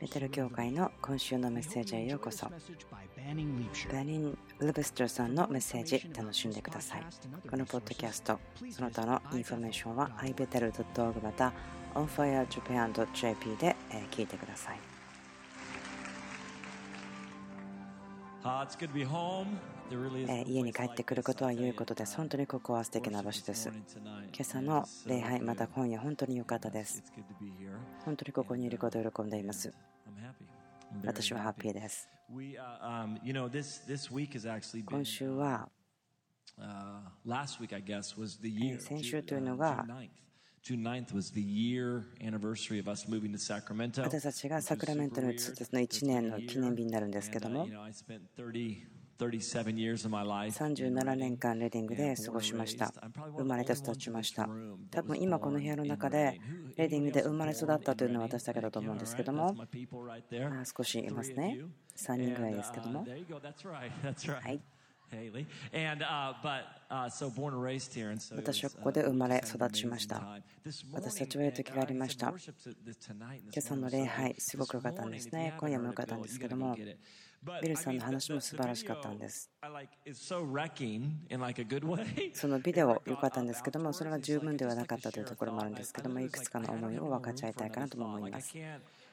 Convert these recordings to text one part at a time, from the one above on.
ベテル教会の今週のメッセージへようこそ。バーニン・ルブストルさんのメッセージ楽しんでください。このポッドキャスト、その他のインフォメーションは ibethel.org また onfirejapan.jp で聞いてください。家に帰ってくることは良いことです。本当にここは素敵な場所です。今朝の礼拝、また今夜本当に良かったです。本当にここにいることを喜んでいます。私はハッピーです。今週は先週というのが私たちがサクラメントの1年の記念日になるんですけども。37年間レディングで過ごしました。生まれて育ちました。多分今この部屋の中でレディングで生まれ育ったというのは私だけだと思うんですけども。少しいますね。3人ぐらいですけども。はい私はここで生まれ育ちました。私たちはいう時がありました。今朝の礼拝、すごく良かったんですね。今夜も良かったんですけども、ビルさんの話も素晴らしかったんです。そのビデオ良かったんですけども、それは十分ではなかったというところもあるんですけども、いくつかの思いを分かち合いたいかなとも思います。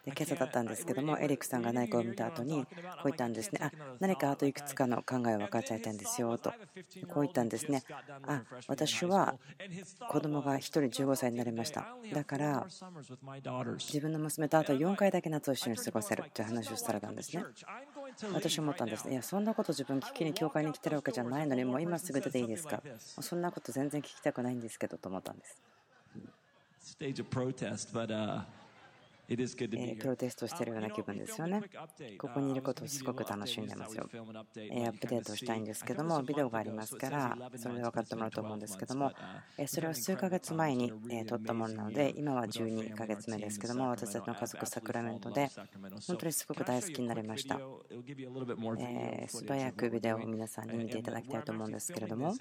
で今朝だったんですけどもエリックさんが何かを見た後にこう言ったんですね。あ何かあといくつかの考えを分かち合いたいんですよと。こう言ったんですね。あ私は子供が1人15歳になりました。だから自分の娘とあと4回だけ夏を一緒に過ごせるという話をされたんですね。私思ったんですね。いやそんなこと自分聞きに教会に来てるわけじゃないのにもう今すぐ出ていいですか。そんなこと全然聞きたくないんですけどと思ったんです。プロテストしているような気分ですよね。ここにいることをすごく楽しんでますよ。アップデートしたいんですけども、ビデオがありますから、それで分かってもらうと思うんですけども、それは数ヶ月前に撮ったものなので、今は12ヶ月目ですけども、私たちの家族サクラメントで、本当にすごく大好きになりました。え素早くビデオを皆さんに見ていただきたいと思うんですけれども、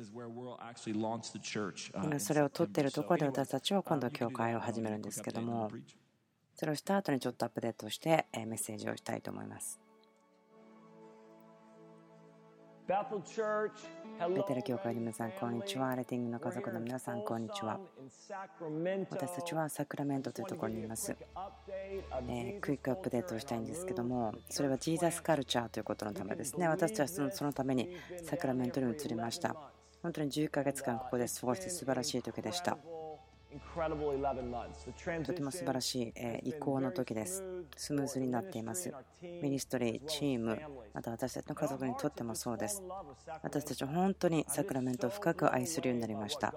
今それを撮っているところで私たちは今度教会を始めるんですけども、それをした後にちょっとアップデートしてメッセージをしたいと思います。ベテル教会の皆さん、こんにちは。レティングの家族の皆さん、こんにちは。私たちはサクラメントというところにいます。えー、クイックアップデートをしたいんですけども、それはジーザスカルチャーということのためですね。私たちはそのためにサクラメントに移りました。本当に11ヶ月間ここで過ごして素晴らしい時でした。とても素晴らしい移行の時です。スムーズになっています。ミニストリー、チーム、また私たちの家族にとってもそうです。私たちは本当にサクラメントを深く愛するようになりました。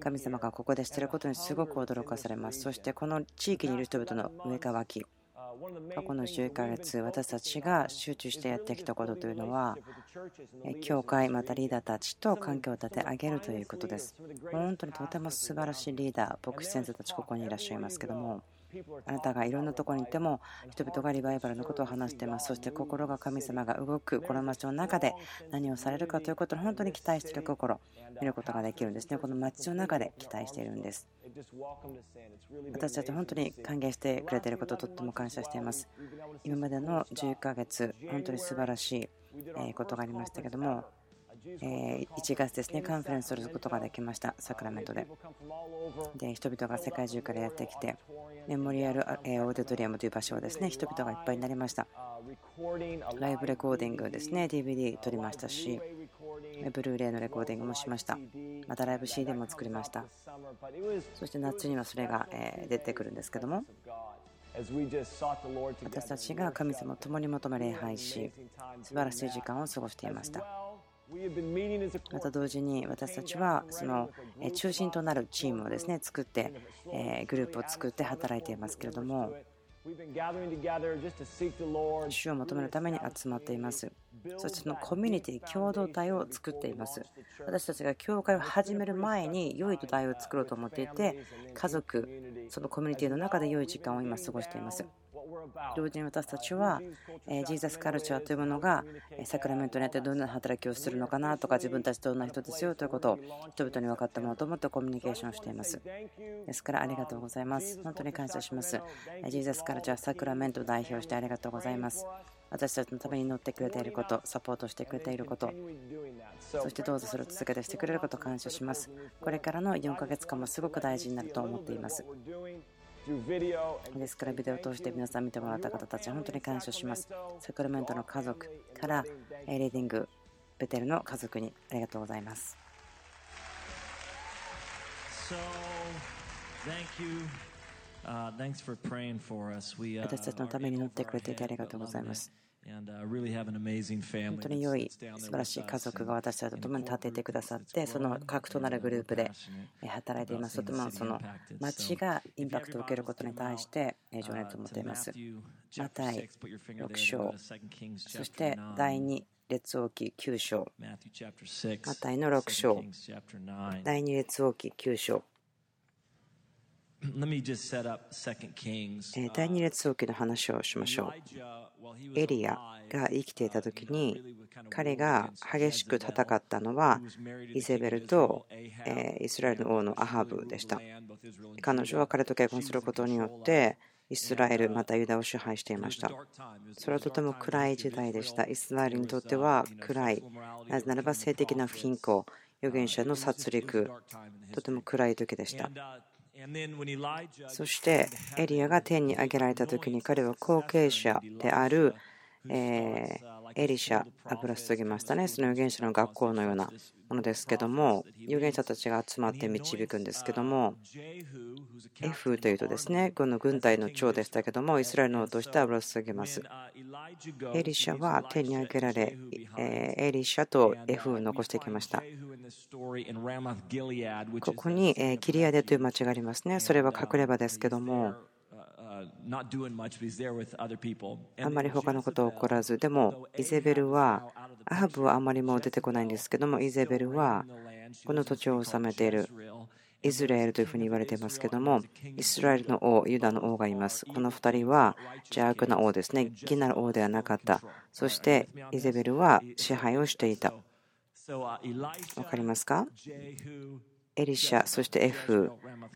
神様がここでしていることにすごく驚かされます。そしてこの地域にいる人々の上かわき、過去の11ヶ月、私たちが集中してやってきたことというのは、教会、またリーダーたちと環境を立て上げるということです。本当にとても素晴らしいリーダー、牧師先生たち、ここにいらっしゃいますけども、あなたがいろんなところにいても人々がリバイバルのことを話しています。そして心が神様が動くこの街の中で何をされるかということを本当に期待している心見ることができるんですね。この街の中で期待しているんです。私たち本当に歓迎してくれていることをとっても感謝しています。今までの11ヶ月本当に素晴らしいことがありましたけども1月ですね、カンファレンスすることができました、サクラメントで。で、人々が世界中からやってきて、メモリアルオーデトリアムという場所をですね、人々がいっぱいになりました。ライブレコーディングですね、DVD 撮りましたし、ブルーレイのレコーディングもしました。またライブ CD も作りました。そして夏にはそれが出てくるんですけども。私たちが神様を共に求め礼拝し素晴らしい時間を過ごしていました。また同時に私たちはその中心となるチームをですね作ってグループを作って働いていますけれども主を求めるために集まっています。そしてそのコミュニティ共同体を作っています。私たちが教会を始める前に良い土台を作ろうと思っていて家族そのコミュニティの中で良い時間を今過ごしています同時に私たちはジーザスカルチャーというものがサクラメントによってどんな働きをするのかなとか自分たちどんな人ですよということを人々に分かってもらおうと思ってコミュニケーションしています。ですからありがとうございます。本当に感謝します。ジーザスカルチャーサクラメントを代表してありがとうございます。私たちのために乗ってくれていることサポートしてくれていることそしてどうぞそれを続けてしてくれることを感謝します。これからの4ヶ月間もすごく大事になると思っていますですからビデオを通して皆さん見てもらった方たち本当に感謝します。サクラメントの家族からリーディングベテルの家族にありがとうございます。私たちのために祈ってくれていてありがとうございます。本当に良い、素晴らしい家族が私たちと共に立ててくださって、その核となるグループで働いています。とてもその町がインパクトを受けることに対して情熱を持っています。マタイ6章、そして第2列王記9章、マタイの6章、第2列王記9章。第二列王記の話をしましょう。エリアが生きていた時に彼が激しく戦ったのはイゼベルとイスラエルの王のアハブでした。彼女は彼と結婚することによってイスラエルまたユダを支配していました。それはとても暗い時代でした。イスラエルにとっては暗い。なぜならば性的な不貧困、預言者の殺戮、とても暗い時でした。そしてエリアが天に上げられた時に彼は後継者であるえエリシャ、油注ぎましたね。その預言者の学校のようなものですけども、預言者たちが集まって導くんですけども、エフというとですね、この軍隊の長でしたけども、イスラエルの王として油注ぎます。エリシャは天に上げられ、エリシャとエフを残してきました。ここにギリアデという町がありますね。それは隠れ場ですけども、あんまり他のことは起こらず、でもイゼベルは、アハブはあんまりもう出てこないんですけども、イゼベルはこの土地を治めているイスラエルというふうに言われていますけども、イスラエルの王、ユダの王がいます。この2人は邪悪な王ですね。義なる王ではなかった。そしてイゼベルは支配をしていた。わかりますかエリシャ、そしてエフ、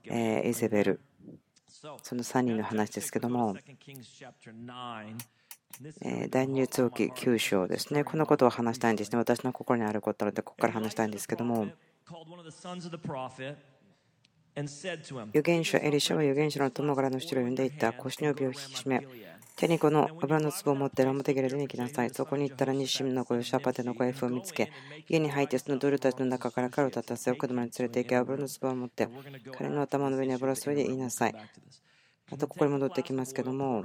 イゼベル。その3人の話ですけども、第二列王記9章ですね。このことを話したいんですね。私の心にあることなので、ここから話したいんですけども、預言者エリシャは預言者の友からの人を呼んでいった。腰の帯を引き締め、手にこの油の壺を持ってラムテゲレでに行きなさい。そこに行ったら西ムの声、シャパテの声を見つけ、家に入ってそのドルたちの中から彼を立たせ、奥まで連れて行け、油の壺を持って、彼の頭の上に油を注いで言いなさい。またここに戻ってきますけども、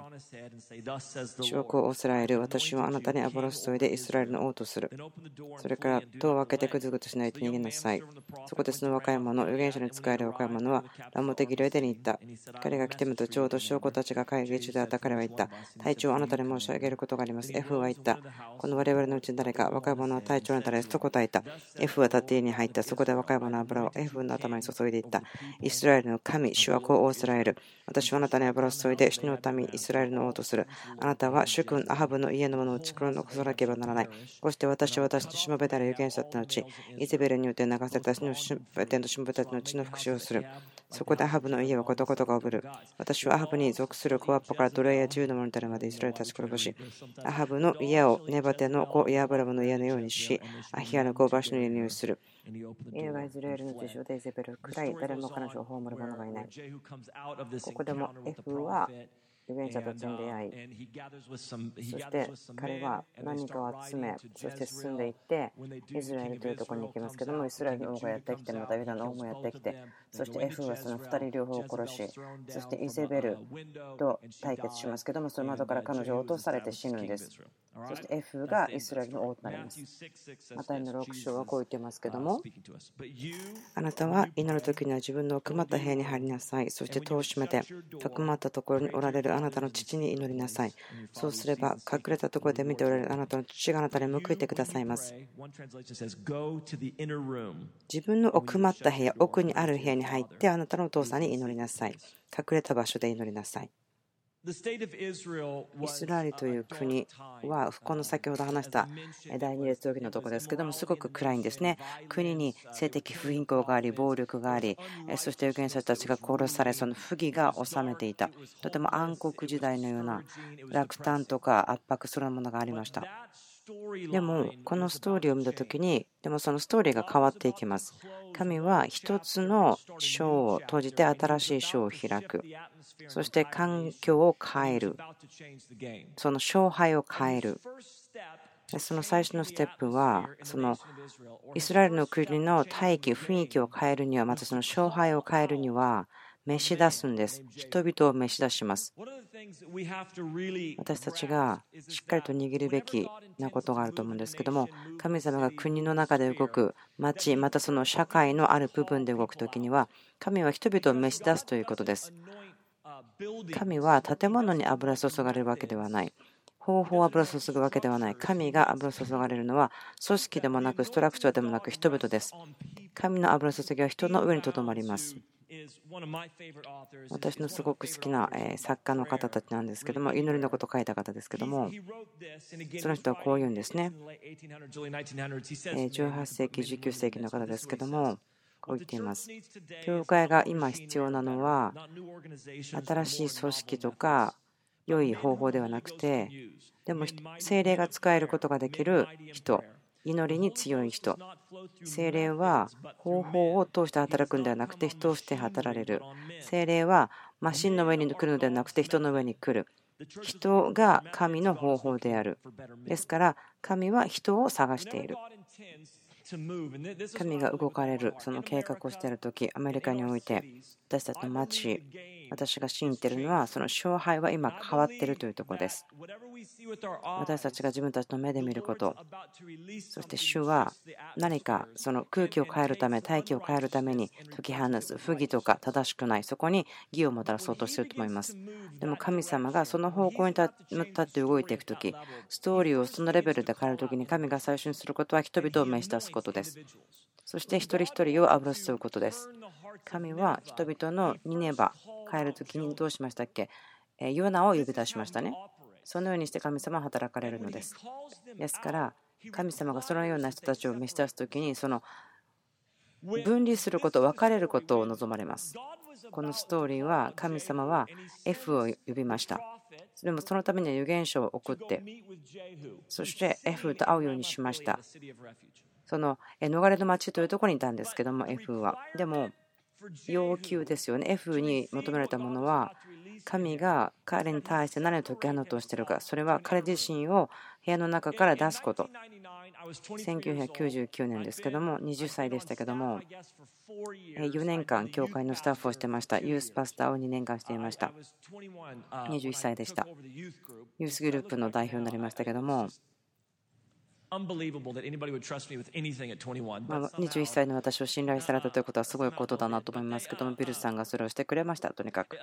主はこうおスラエル、私はあなたに油を注いでイスラエルの王とする。それから戸を開けてくずぐずしないと逃げなさい。そこでその若い者、預言者に仕える若い者はラモテギルエデに行った。彼が来てみるとちょうど証拠たちが会議中であった彼は言った。隊長あなたに申し上げることがあります。F は言った。この我々のうちに誰か若い者は隊長の誰ですと答えた。F は建家に入った。そこで若い者は油を F の頭に注いでいった。イスラエルの神、主はこうオースラエル。私はあなたたに油を注いで死の民イスラエルの王とする。あなたは主君アハブの家のものを作り残さなければならない。こうして私は私のしもべたら預言者たちの地、イゼベルによって流された死の天としもべたちの地の復讐をする。そこでアハブの家はことごとがおぶる。私はアハブに属する小アッポから奴隷や自由の者に至るまでイスラエルたち殺し、アハブの家をネバテの子ヤブラムの家のようにし、アヒアの子バシの家のようにする。犬がイスラエルの地上でイゼベルくらい誰も彼女を葬る者がいない。ここでも F は預言者たちに出会い、そして彼は何かを集め、そして進んでいって、イスラエルというところに行きますけども、イスラエルの王がやってきて、またユダの王もやってきて、そして F はその2人両方を殺し、そしてイゼベルと対決しますけども、その窓から彼女を落とされて死ぬんです。そして F がイスラエルの王となります。マタイの6章はこう言ってますけども、あなたは祈る時には自分の奥まった部屋に入りなさい。そして戸を閉めて、奥まったところにおられるあなたの父に祈りなさい。そうすれば、隠れたところで見ておられるあなたの父があなたに報いてくださいます。自分の奥まった部屋、奥にある部屋に入って、あなたのお父さんに祈りなさい。隠れた場所で祈りなさい。イスラエルという国は、この先ほど話した第2列時のところですけども、すごく暗いんですね。国に性的不貧困があり、暴力があり、そして預言者たちが殺され、その不義が治めていた。とても暗黒時代のような落胆とか圧迫するものがありました。でも、このストーリーを見たときに、でもそのストーリーが変わっていきます。神は一つの章を閉じて新しい章を開く。そして環境を変える。その勝敗を変える。その最初のステップは、そのイスラエルの国の大気、雰囲気を変えるには、またその勝敗を変えるには、召し出すんです。人々を召し出します。私たちがしっかりと握るべきなことがあると思うんですけども、神様が国の中で動く、町、またその社会のある部分で動くときには、神は人々を召し出すということです。神は建物に油注がれるわけではない。方法を油注ぐわけではない。神が油注がれるのは組織でもなくストラクチャーでもなく人々です。神の油注ぎは人の上にとどまります。私のすごく好きな作家の方たちなんですけども、祈りのことを書いた方ですけども、その人はこう言うんですね。18世紀、19世紀の方ですけども、こう言っています。教会が今必要なのは、新しい組織とか良い方法ではなくて、でも精霊が使えることができる人、祈りに強い人、精霊は方法を通して働くんではなくて人をして働れる。精霊はマシンの上に来るのではなくて人の上に来る。人が神の方法である。ですから、神は人を探している。神が動かれる、その計画をしているとき、アメリカにおいて、私たちの町、私が信じているのは、その勝敗は今変わっているというところです。私たちが自分たちの目で見ること、そして主は何かその空気を変えるため、大気を変えるために解き放す、不義とか正しくない、そこに義をもたらそうとしていると思います。でも神様がその方向に立って動いていくとき、ストーリーをそのレベルで変えるときに神が最初にすることは人々を召し出すことです。そして一人一人を油することです。神は人々のニネバ変えるときにどうしましたっけ？ヨナを呼び出しましたね。そのようにして神様は働かれるのです。ですから、神様がそのような人たちを召し出すときに、その分離すること、分かれることを望まれます。このストーリーは、神様は F を呼びました。でもそのためには預言書を送って、そして F と会うようにしました。その逃れの町というところにいたんですけども、F は。でも、要求ですよね。F に求められたものは、神が彼に対して何を解き放とうしているか、それは彼自身を部屋の中から出すこと。1999年ですけども、20歳でしたけども、4年間、教会のスタッフをしてました。ユースパスターを2年間していました。21歳でした。ユースグループの代表になりましたけども、21歳の私を信頼されたということはすごいことだなと思いますけども、ビルさんがそれをしてくれました、とにかく。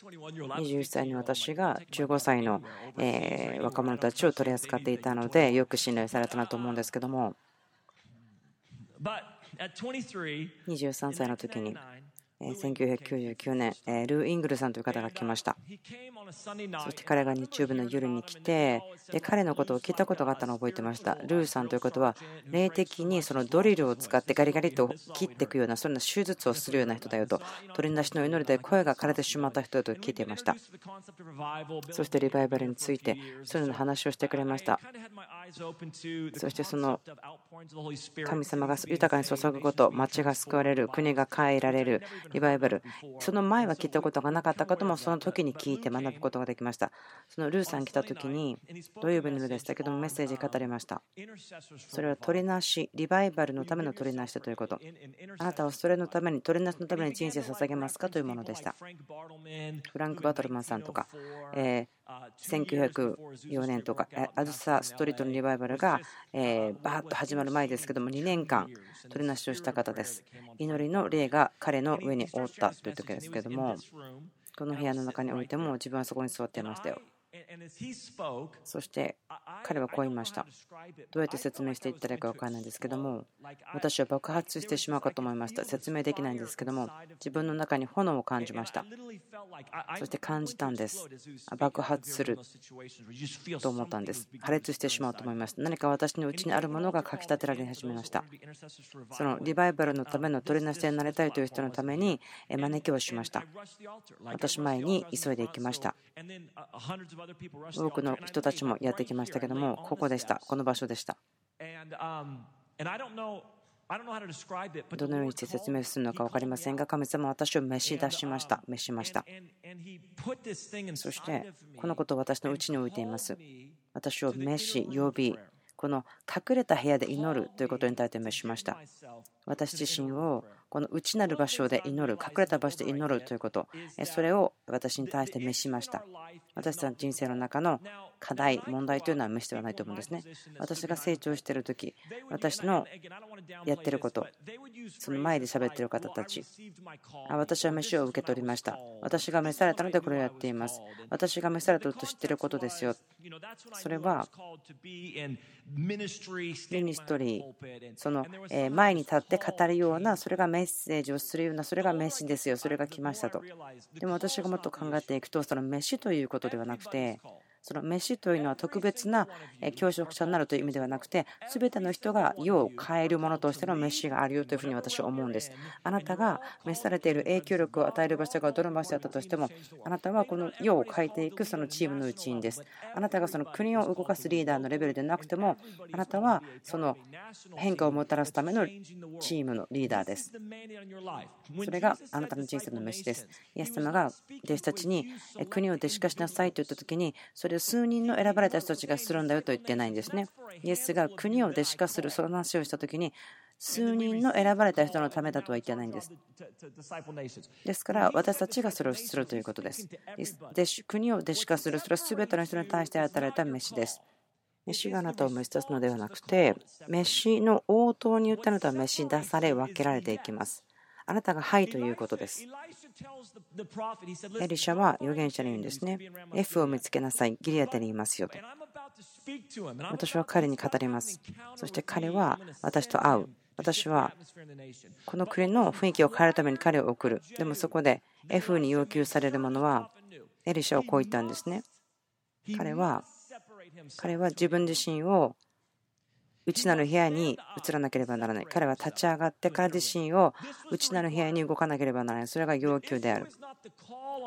21歳の私が15歳の若者たちを取り扱っていたので、よく信頼されたなと思うんですけども、23歳の時に、1999年、ルー・イングルさんという方が来ました。そして彼が日曜日の夜に来て、で彼のことを聞いたことがあったのを覚えてました。ルーさんということは、霊的にそのドリルを使ってガリガリと切っていくような、そんな手術をするような人だよと、取りなしの祈りで声が枯れてしまった人だと聞いていました。そしてリバイバルについて、そういうの話をしてくれました。そしてその神様が豊かに注ぐこと、町が救われる、国が変えられる、リバイバル、その前は聞いたことがなかったこともその時に聞いて学ぶことができました。そのルーさん来た時に、土曜日の夜でしたけ？どもメッセージ語りました。それは取りなし、リバイバルのための取りなしということ。あなたはそれのために、取りなしのために人生捧げますか？というものでした。フランク・バトルマンさんとか、え1904年とか、アズサ・ストリートのリバイバルがえバーッと始まる前ですけども、2年間取りなしをした方です。祈りの霊が彼の上に覆ったという時ですけども、この部屋の中においても自分はそこに座っていましたよ。そして彼はこう言いました。どうやって説明していったらいいか分からないんですけども、私は爆発してしまうかと思いました。説明できないんですけども、自分の中に炎を感じました。そして感じたんです。爆発すると思ったんです。破裂してしまうと思いました。何か私のうちにあるものがかき立てられ始めました。そのリバイバルのための取りなしになりたいという人のために招きをしました。私前に急いで行きました。多くの人たちもやってきましたけども、ここでした、この場所でした。どのようにして説明するのか分かりませんが、神様は私を召し出しました、召しました。そして、このことを私のうちに置いています。私を召し、呼び、この隠れた部屋で祈るということに対して召しました。私自身をこの内なる場所で祈る、隠れた場所で祈るということ、それを私に対して召しました。私たちの人生の中の課題、問題というのは召してはないと思うんですね。私が成長しているとき、私のやってること、その前で喋っている方たち、私は飯を受け取りました。私が召されたのでこれをやっています。私が召されたと知っていることですよ。それはミニストリー、その前に立って語るような、それがメッセージをするような、それが飯ですよ、それが来ましたと。でも私がもっと考えていくと、その飯ということではなくて、その飯というのは特別な教職者になるという意味ではなくて全ての人が世を変えるものとしての飯があるよというふうに私は思うんです。あなたが召されている影響力を与える場所がどの場所だったとしてもあなたはこの世を変えていくそのチームの一員です。あなたがその国を動かすリーダーのレベルでなくてもあなたはその変化をもたらすためのチームのリーダーです。それがあなたの人生の飯です。イエス様が弟子たちに国を弟子化しなさいと言った時にそれを数人の選ばれた人たちがするんだよと言ってないんですね。イエスが国を弟子化するその話をした時に数人の選ばれた人のためだとは言ってないんです。ですから私たちがそれをするということです。国を弟子化する、それは全ての人に対して与えられた飯です。飯があなたを召し出すのではなくて、飯の応答によってあなたは召し出され、分けられていきます。あなたがはいということです。エリシャは預言者に言うんですね。F を見つけなさい。ギリアテにいますよと。私は彼に語ります。そして彼は私と会う。私はこの国の雰囲気を変えるために彼を送る。でもそこで F に要求されるものはエリシャをこう言ったんですね。彼は彼は自分自身を内なる部屋に移らなければならない。彼は立ち上がって彼自身を内なる部屋に動かなければならない。それが要求である。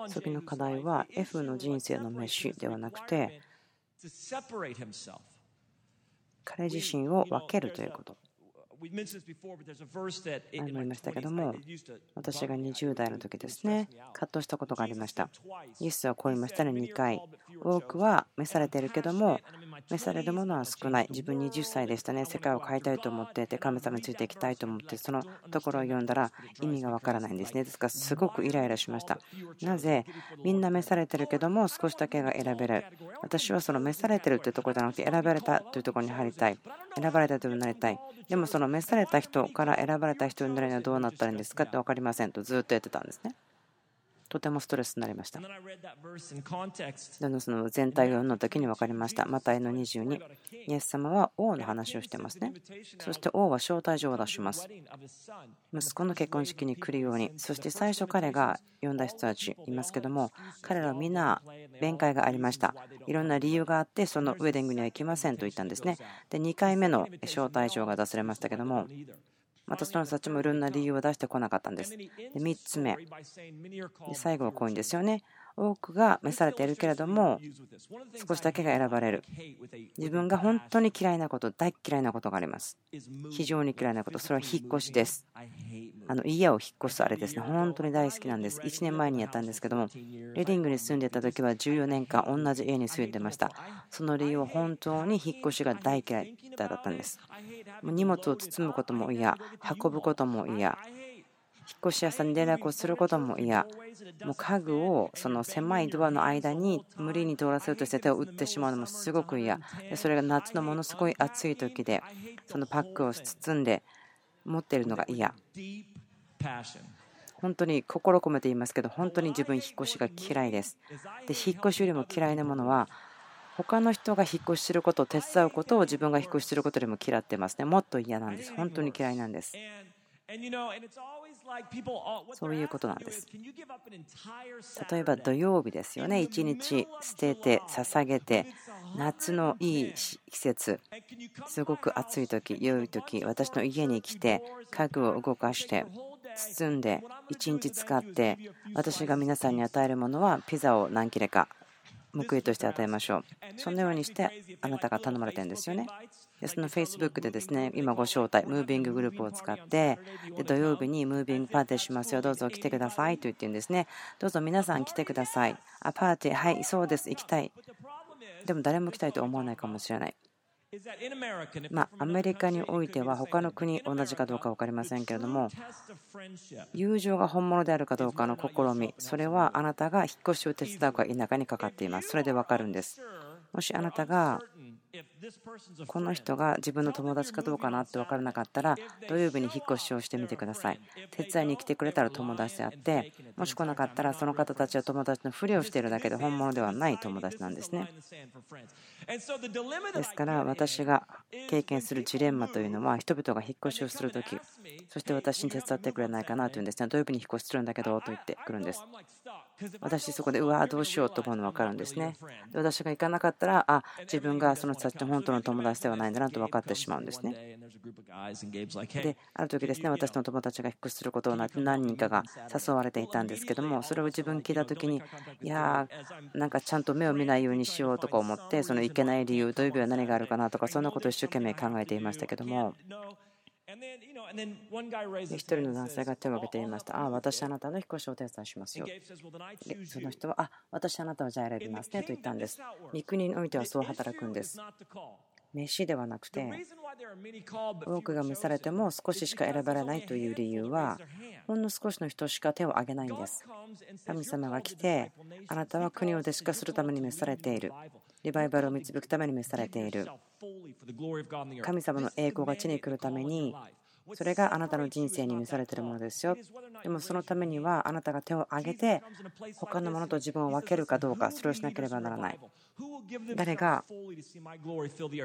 次の課題は F の人生の飯ではなくて彼自身を分けるということ。前も言いましたけども、私が20代の時ですね、葛藤したことがありました。イエスはこう言いましたね、2回。多くは召されているけども、召されるものは少ない。自分20歳でしたね、世界を変えたいと思ってて、神様についていきたいと思って、そのところを読んだら意味がわからないんですね。ですから、すごくイライラしました。なぜ、みんな召されてるけども、少しだけが選べる。私はその召されてるというところじゃなくて、選ばれたというところに入りたい。選ばれたとなりたい。でもその召された人から選ばれた人になるにはどうなったらいいんですかって分かりませんとずっとやってたんですね。とてもストレスになりました。でのその全体を読んだ時に分かりました。マタイの22、イエス様は王の話をしてますね。そして王は招待状を出します。息子の結婚式に来るように、そして最初彼が呼んだ人たちいますけども、彼らはみんな弁解がありました。いろんな理由があって、そのウェディングには行きませんと言ったんですね。で、2回目の招待状が出されましたけども、またその人たちもいろんな理由を出してこなかったんです。で3つ目、で最後はこういうんですよね。多くが召されているけれども、少しだけが選ばれる。自分が本当に嫌いなこと、大嫌いなことがあります。非常に嫌いなこと、それは引っ越しです。あの家を引っ越すあれですね、本当に大好きなんです。1年前にやったんですけども、レディングに住んでた時は14年間同じ家に住んでました。その理由は本当に引っ越しが大嫌いだったんです。荷物を包むことも嫌、運ぶことも嫌、引っ越し屋さんに連絡をすることも嫌、もう家具をその狭いドアの間に無理に通らせようとして手を打ってしまうのもすごく嫌、それが夏のものすごい暑い時で、そのパックを包んで持ってるのが嫌。本当に心込めて言いますけど、本当に自分、引っ越しが嫌いです。で、引っ越しよりも嫌いなものは、他の人が引っ越しすることを手伝うことを自分が引っ越しすることよりも嫌ってますね。もっと嫌なんです。本当に嫌いなんです。そういうことなんです。例えば土曜日ですよね。一日捨てて、捧げて、夏のいい季節、すごく暑い時、良い時、私の家に来て、家具を動かして、包んで、一日使って、私が皆さんに与えるものはピザを何切れか報いとして与えましょう。そのようにしてあなたが頼まれてるんですよね。でその Facebook でですね今ご招待、ムービンググループを使ってで土曜日にムービングパーティーしますよ、どうぞ来てくださいと言ってるんですね。どうぞ皆さん来てください。あ、パーティー、はい、そうです、行きたい。でも誰も来たいと思わないかもしれない。まあ、アメリカにおいては他の国同じかどうか分かりませんけれども友情が本物であるかどうかの試みそれはあなたが引っ越しを手伝うか否かにかかっていますそれで分かるんですもしあなたがこの人が自分の友達かどうかなって分からなかったら土曜日に引っ越しをしてみてください。手伝いに来てくれたら友達であってもし来なかったらその方たちは友達のふりをしているだけで本物ではない友達なんですね。ですから私が経験するジレンマというのは人々が引っ越しをするときそして私に手伝ってくれないかなというんですね。土曜日に引っ越しするんだけどと言ってくるんです私そこでうわどうしようと思うの分かるんですね。で私が行かなかったらあ自分がその人たち本当の友達ではないんだなと分かってしまうんですね。である時ですね私の友達が引っ越しすることを何人かが誘われていたんですけどもそれを自分聞いた時にいやーなんかちゃんと目を見ないようにしようとか思ってそのいけない理由土曜日は何があるかなとかそんなことを一生懸命考えていましたけども一人の男性が手を挙げて言いました。ああ、私あなたの引っ越しをお手伝いしますよ。その人は、あ私あなたはじゃあ選びますねと言ったんです。三国においてはそう働くんです。飯ではなくて、多くが召されても少ししか選ばれないという理由は、ほんの少しの人しか手を挙げないんです。神様が来て、あなたは国を弟子化するために召されている。リバイバルを導くために召されている。神様の栄光が地に来るために、それがあなたの人生に召されているものですよ。でもそのためにはあなたが手を挙げて他のものと自分を分けるかどうかそれをしなければならない。誰が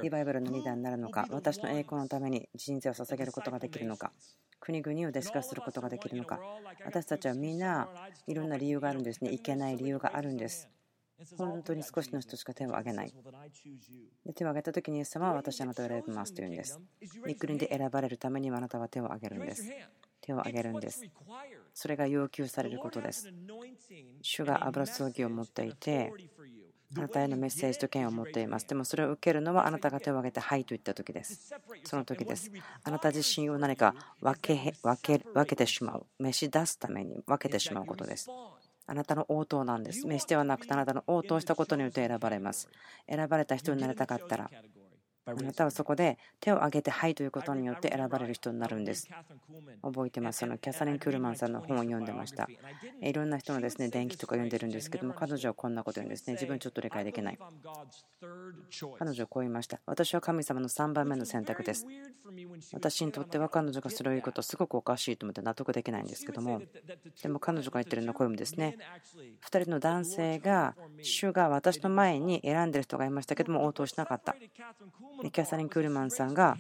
リバイバルのリーダーになるのか私の栄光のために人生を捧げることができるのか国々を弟子化することができるのか私たちはみんないろんな理由があるんですねいけない理由があるんです。本当に少しの人しか手を挙げない。で手を挙げた時にイエス様は私あなたを選びますというんです。肉林で選ばれるためにあなたは手を挙げるんです。手を挙げるんです。それが要求されることです。主が油注ぎを持っていて、あなたへのメッセージと権を持っています。でもそれを受けるのはあなたが手を挙げてはいと言った時です。その時です。あなた自身を何か分け分け分けてしまう。召し出すために分けてしまうことです。あなたの応答なんです。召しではなくてあなたの応答したことによって選ばれます。選ばれた人になりたかったら、あなたはそこで手を挙げてはいということによって選ばれる人になるんです。覚えてます。そのキャサリン・クールマンさんの本を読んでました。いろんな人のですね電気とか読んでるんですけども、彼女はこんなこと言うんですね。自分ちょっと理解できない。彼女はこう言いました。私は神様の3番目の選択です。私にとっては彼女がそれを言うことすごくおかしいと思って納得できないんですけども、でも彼女が言ってるのはこういう意味ですね。2人の男性が、主が私の前に選んでる人がいましたけども、応答しなかった。キャサリン・クールマンさんが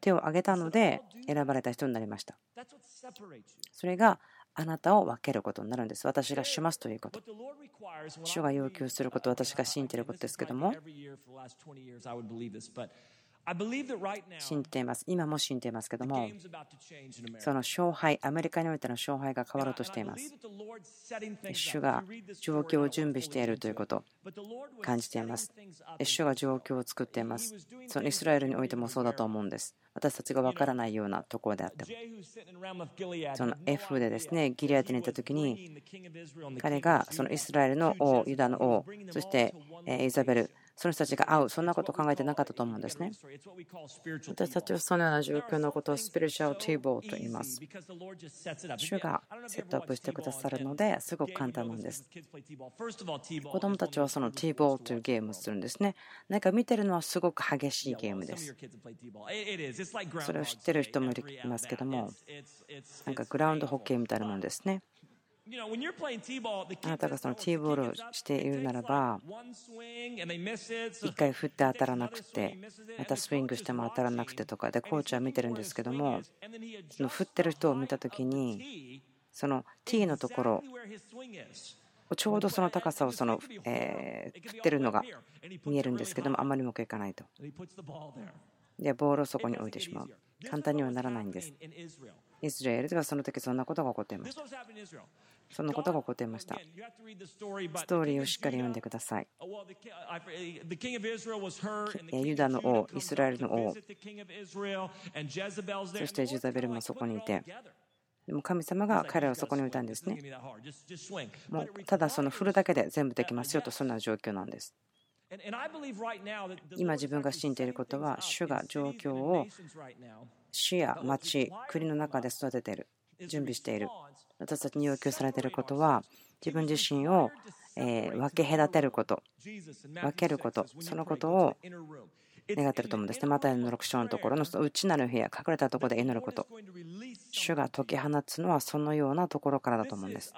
手を挙げたので選ばれた人になりました。それがあなたを分けることになるんです。私がしますということ。主が要求すること、私が信じていることですけども、信じています。今も信じていますけども、その勝敗、アメリカにおいての勝敗が変わろうとしています。主が状況を準備しているということを感じています。主が状況を作っています。そのイスラエルにおいてもそうだと思うんです。私たちが分からないようなところであっても。その F でですね、ギリアテに行った時に、彼がそのイスラエルの王、ユダの王、そしてイザベル、その人たちが会う、そんなことを考えてなかったと思うんですね。私たちはそのような状況のことをスピリチュアルテーブルと言います。主がセットアップしてくださるのですごく簡単なんです。子供たちはそのティーボールというゲームをするんですね。何か見てるのはすごく激しいゲームです。それを知ってる人もいますけども、なんかグラウンドホッケーみたいなもんですね。あなたがそのティーボールをしているならば、1回振って当たらなくて、またスイングしても当たらなくてとかで、コーチは見てるんですけども、その振ってる人を見たときに、そのティーのところ、ちょうどその高さをその、え振ってるのが見えるんですけども、あまりうまくいかないと。で、ボールをそこに置いてしまう。簡単にはならないんです。イスラエルではその時そんなことが起こっていました。そんなことが起こっていました。ストーリーをしっかり読んでください。ユダの王、イスラエルの王、そしてジュザベルもそこにいて、でも神様が彼らをそこに置いたんですね。もうただその振るだけで全部できますよと、そんな状況なんです。今自分が信じていることは、主が状況を市や町、国の中で育てている、準備している。私たちに要求されていることは、自分自身を分け隔てること、分けること、そのことを願っていると思うんですね。またの6章のところの内なる部屋、隠れたところで祈ること。主が解き放つのはそのようなところからだと思うんです。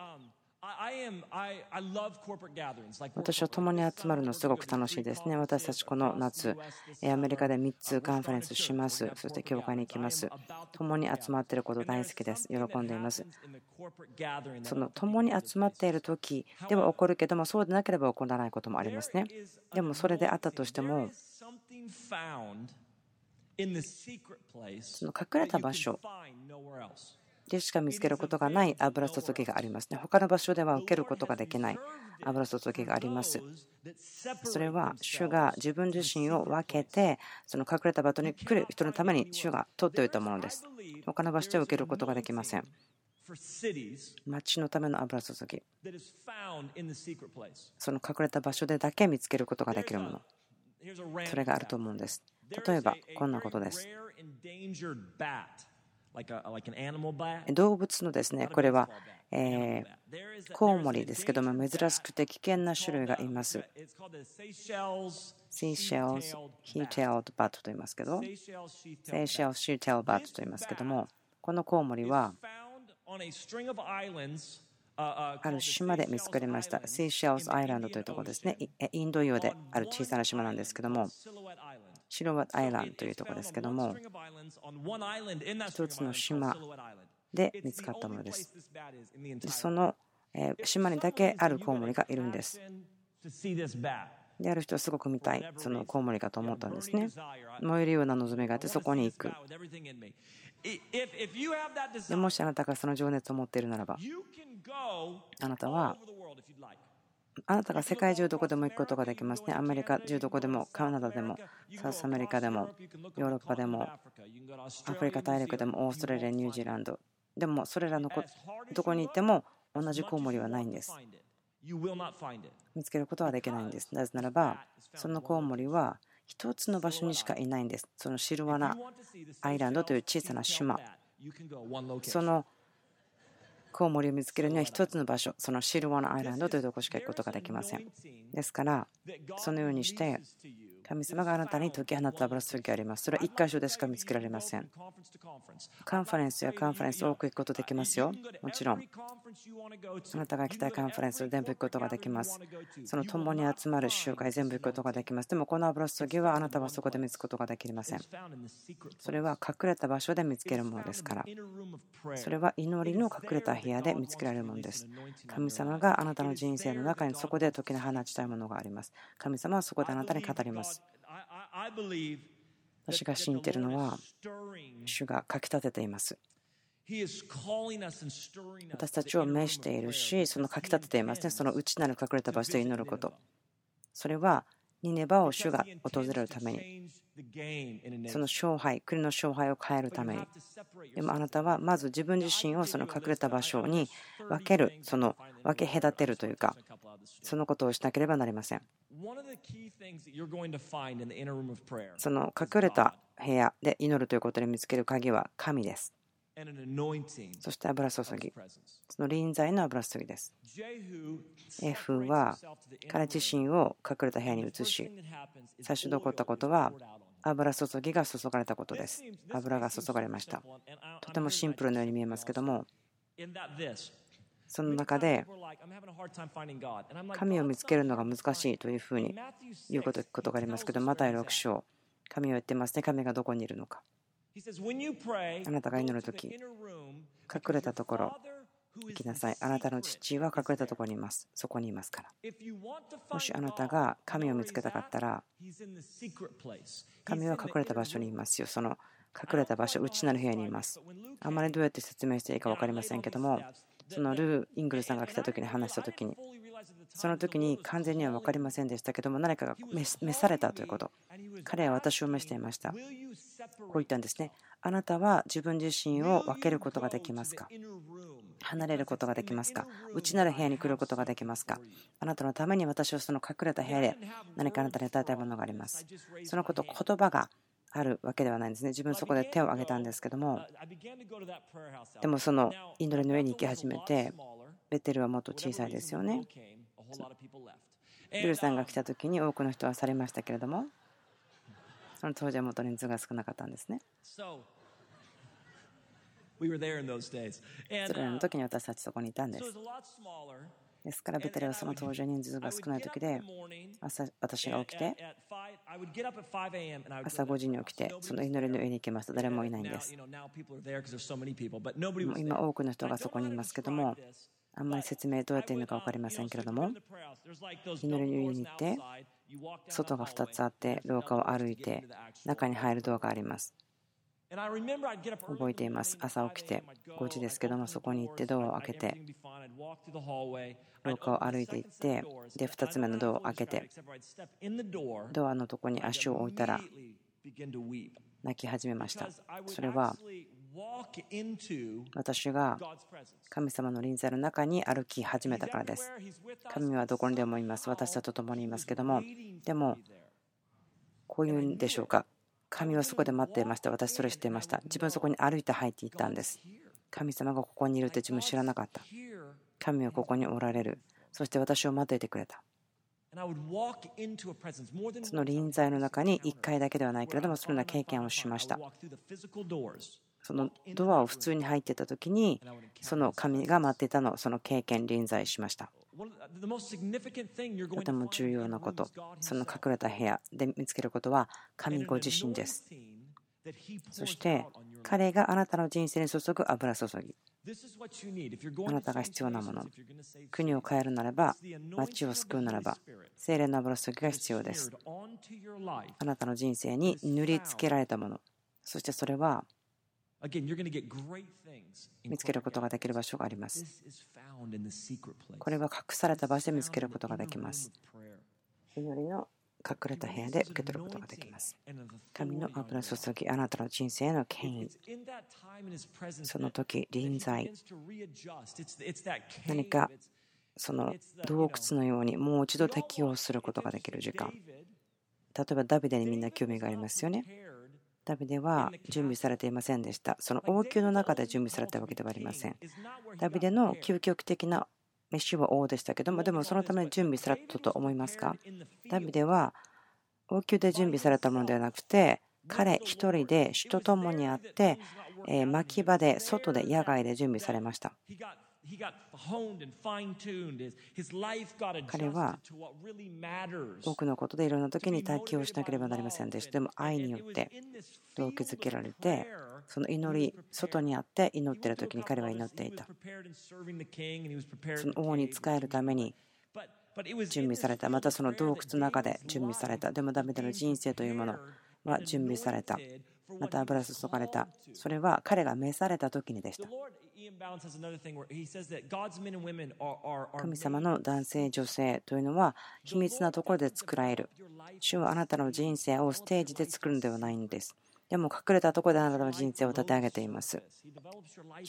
私は共に集まるのすごく楽しいですね。私たちこの夏、アメリカで3つカンファレンスします。そして教会に行きます。共に集まっていること大好きです。喜んでいます。その共に集まっている時では起こるけども、そうでなければ起こらないこともありますね。でもそれであったとしても、その隠れた場所でしか見つけることがない油注ぎがありますね。他の場所では受けることができない油注ぎがあります。それは主が自分自身を分けて、その隠れた場所に来る人のために主が取っておいたものです。他の場所では受けることができません。町のための油注ぎ。その隠れた場所でだけ見つけることができるもの。それがあると思うんです。例えば、こんなことです。動物のですね、これは、えー、コウモリですけども、珍しくて危険な種類がいます。 Seychelles sheath-tailed bat と言いますけど、 Seychelles sheath-tailed bat と言いますけども、このコウモリは、ある島で見つかりました。 Seychelles Island というところですね。インド洋である小さな島なんですけども、 Silhouette Island というところですけども、一つの島で見つかったものです。でその島にだけあるコウモリがいるんです。である人はすごく見たい、そのコウモリかと思ったんですね。燃えるような望みがあって、そこに行く。でもしあなたがその情熱を持っているならば、あなたはあなたが世界中どこでも行くことができますね。アメリカ中どこでも、カナダでも、 South America でも、ヨーロッパでも、アフリカ大陸でも、オーストラリア、ニュージーランド。でも、それらのどこにいても同じコウモリはないんです。見つけることはできないんです。なぜならば、そのコウモリは一つの場所にしかいないんです。そのシルワナアイランドという小さな島。そのコウモリを見つけるには1つの場所、そのシルワナアイランドというところしか行くことができません。ですから、そのようにして、神様があなたに解き放った油注ぎがあります。それは1箇所でしか見つけられません。カンファレンスやカンファレンス多く行くことできますよ。もちろん。あなたが行きたいカンファレンス全部行くことができます。その共に集まる集会全部行くことができます。でもこの油注ぎはあなたはそこで見つくことができません。それは隠れた場所で見つけるものですから。それは祈りの隠れた部屋で見つけられるものです。神様があなたの人生の中にそこで解き放ちたいものがあります。神様はそこであなたに語ります。私が信じているのは、主がかきたてています。私たちを召しているし、そのかきたてていますね。その内なる隠れた場所で祈ること。それは、ニネバを主が訪れるために、その勝敗、国の勝敗を変えるために。でもあなたはまず自分自身をその隠れた場所に分ける、その分け隔てるというか、そのことをしなければなりません。その隠れた部屋で祈るということで見つける鍵は神です。そして油注ぎ。その臨在の油注ぎです。エフは彼自身を隠れた部屋に移し、最初に起こったことは油注ぎが注がれたことです。油が注がれました。とてもシンプルのように見えますけども、その中で神を見つけるのが難しいというふうに言うことがありますけど、マタイ6章、神は言ってますね、神がどこにいるのか。あなたが祈るとき、隠れたところ、行きなさい。あなたの父は隠れたところにいます。そこにいますから。もしあなたが神を見つけたかったら、神は隠れた場所にいますよ。その隠れた場所、内なる部屋にいます。あまりどうやって説明していいか分かりませんけども、そのルー・イングルさんが来た時に話した時に、その時に完全には分かりませんでしたけども、何かが召されたということ。彼は私を召していました。こう言ったんですね。あなたは自分自身を分けることができますか？離れることができますか？内なる部屋に来ることができますか？あなたのために私はその隠れた部屋で何かあなたに与えたいものがあります。そのこと、言葉があるわけではないんですね。自分そこで手を挙げたんですけども、でもその祈りの上に行き始めて、ベテルはもっと小さいですよね。ルルさんが来た時に多くの人はされましたけれども、その当時はもっと人数が少なかったんですね。それらの時に私たちそこにいたんです。ですから、ベテルはその当時人数が少ない時で、朝私が起きて、朝5時に起きて、その祈りの上に行きますと誰もいないんです。今、多くの人がそこにいますけども、あんまり説明どうやっていいのか分かりませんけれども、祈りの上に行って、外が2つあって、廊下を歩いて、中に入るドアがあります。覚えています。朝起きて5時ですけども、そこに行ってドアを開けて、廊下を歩いていって、で、2つ目のドアを開けて、ドアのとこに足を置いたら、泣き始めました。それは、私が神様の臨在の中に歩き始めたからです。神はどこにでもいます。私たちと共にいますけども、でも、こういうんでしょうか。神はそこで待っていました。私それ知っていました。自分そこに歩いて入っていったんです。神様がここにいるって自分知らなかった。神はここにおられる。そして私を待っていてくれた。その臨在の中に1回だけではないけれども、そのような経験をしました。そのドアを普通に入ってた時に、その神が待ってたの、その経験、臨在しました。とても重要なこと、その隠れた部屋で見つけることは神ご自身です。そして彼があなたの人生に注ぐ油注ぎ。あなたが必要なもの。国を変えるならば、町を救うならば、精霊の油注ぎが必要です。あなたの人生に塗りつけられたもの。そしてそれは見つけることができる場所があります。これは隠された場所で見つけることができます。祈りの隠れた部屋で受け取ることができます。神の油注ぎ、あなたの人生への権威、その時、臨在、何かその洞窟のようにもう一度適応することができる時間。例えばダビデにみんな興味がありますよね。ダビデは準備されていませんでした。その王宮の中で準備されたわけではありません。ダビデの究極的な飯は王でしたけども、でもそのために準備されたと思いますか？ダビデは王宮で準備されたものではなくて、彼一人で主と共にあって、牧場で外で野外で準備されました。彼は多くのことでいろんな時に適応しなければなりませんでした。でも愛によって動機づけられて、その祈り、外にあって祈っている時に彼は祈っていた。その王に仕えるために準備された。またその洞窟の中で準備された。でもダメでの人生というものは準備された。また油注がれた。それは彼が召された時にでした。神様の男性、女性というのは秘密なところで作られる。主はあなたの人生をステージで作るのではないんです。でも隠れたところであなたの人生を立て上げています。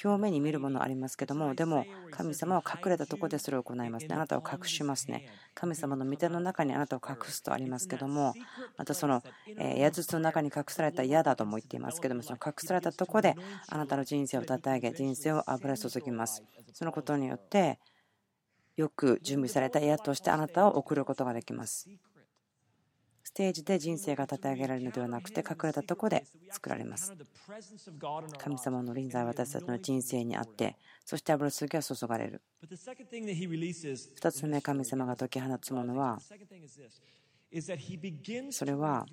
表面に見るものありますけども、でも神様は隠れたところでそれを行いますね。あなたを隠しますね。神様の御手の中にあなたを隠すとありますけども、またその矢筒の中に隠された矢だとも言っていますけども、その隠されたところであなたの人生を立て上げ、人生を油注ぎます。そのことによって、よく準備された矢としてあなたを送ることができます。ステージで人生が立て上げられるのではなくて隠れたとこで作られます。神様の臨在は私たちの人生にあってそして油注ぎは注がれる。2つ目神様が解き放つものはそれは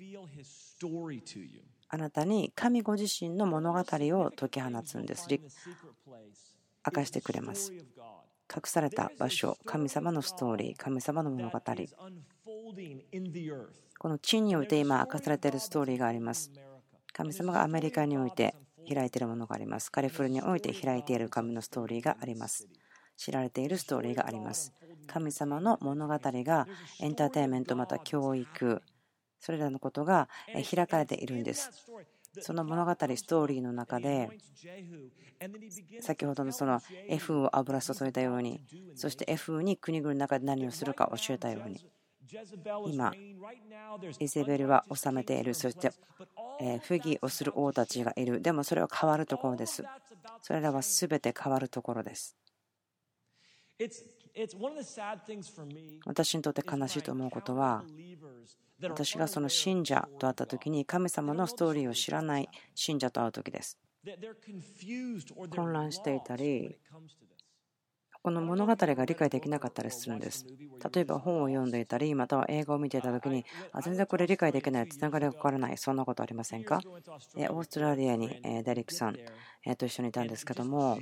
あなたに神ご自身の物語を解き放つんです。明かしてくれます。隠された場所神様のストーリー神様の物語。この地において今明かされているストーリーがあります。神様がアメリカにおいて開いているものがあります。カリフォルニアにおいて開いている神のストーリーがあります。知られているストーリーがあります。神様の物語がエンターテインメントまた教育。それらのことが開かれているんです。その物語ストーリーの中で先ほどのその F を油注いだようにそして F に国々の中で何をするか教えたように今イゼベルは治めている。そして不義をする王たちがいる。でもそれは変わるところです。それらは全て変わるところです。私にとって悲しいと思うことは私がその信者と会った時に神様のストーリーを知らない信者と会う時です。混乱していたりこの物語が理解できなかったりするんです。例えば本を読んでいたりまたは映画を見ていた時にあ全然これ理解できない。つながりが分からない。そんなことありませんか？オーストラリアにデリックさんと一緒にいたんですけども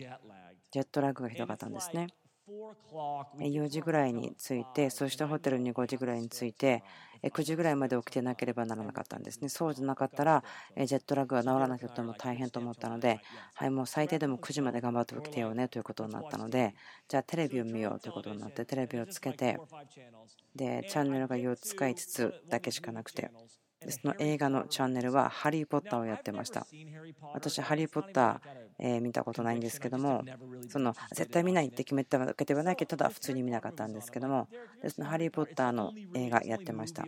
ジェットラグがひどかったんですね。4時ぐらいに着いて、そしてホテルに5時ぐらいに着いて、9時ぐらいまで起きてなければならなかったんですね。そうじゃなかったら、ジェットラグが治らなくても大変と思ったので、はい、もう最低でも9時まで頑張って起きてよねということになったので、じゃあテレビを見ようということになって、テレビをつけて、で、チャンネルが4つか5つだけしかなくて、その映画のチャンネルはハリー・ポッターをやってました。私、ハリー・ポッター、見たことないんですけども、その絶対見ないって決めたわけではないけど、ただ普通に見なかったんですけども、そのハリー・ポッターの映画やってました。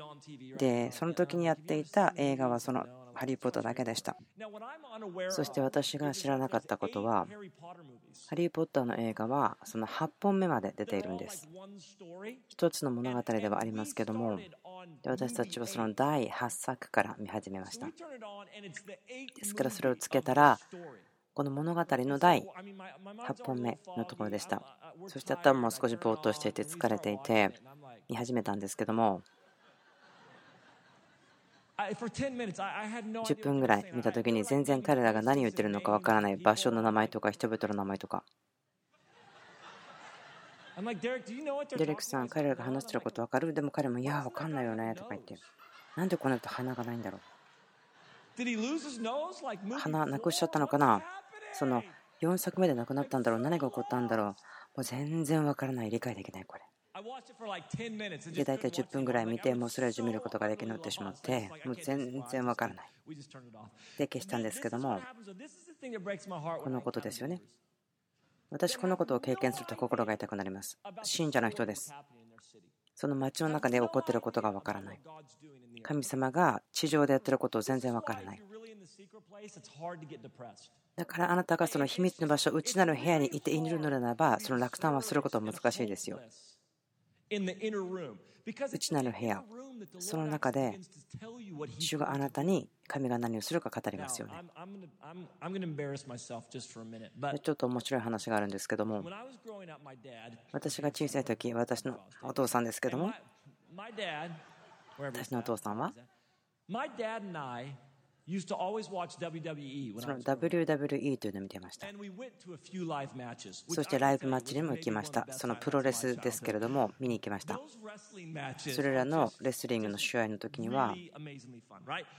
で、その時にやっていた映画はそのハリー・ポッターだけでした。そして私が知らなかったことは、ハリー・ポッターの映画はその8本目まで出ているんです。一つの物語ではありますけども、私たちはその第8作から見始めました。ですからそれをつけたら、この物語の第8本目のところでした。そして頭も少しぼーっとしていて疲れていて見始めたんですけども、10分ぐらい見た時に全然彼らが何を言ってるのかわからない場所の名前とか人々の名前とかデレックさん彼らが話してることわかる？でも彼もいやわかんないよねとか言って。なんでこの人鼻がないんだろう。鼻なくしちゃったのかな？その4作目で亡くなったんだろう？何が起こったんだろう？もう全然わからない。理解できないこれ。で大体10分ぐらい見て、もうそれ以上見ることができなくなってしまって、もう全然わからない。で、消したんですけども、このことですよね。私、このことを経験すると心が痛くなります。信者の人です。その街の中で起こっていることがわからない。神様が地上でやってることを全然わからない。だからあなたがその秘密の場所、内なる部屋にいて祈るのならば、その落胆はすることは難しいですよ。内なる部屋、その中で主があなたに神が何をするか語りますよね。ちょっと面白い話があるんですけども、私が小さい時、私のお父さんですけども、私のお父さんは、その WWE というのを見てました。そしてライブマッチにも行きました。そのプロレスですけれども、見に行きました。それらのレスリングの試合の時には、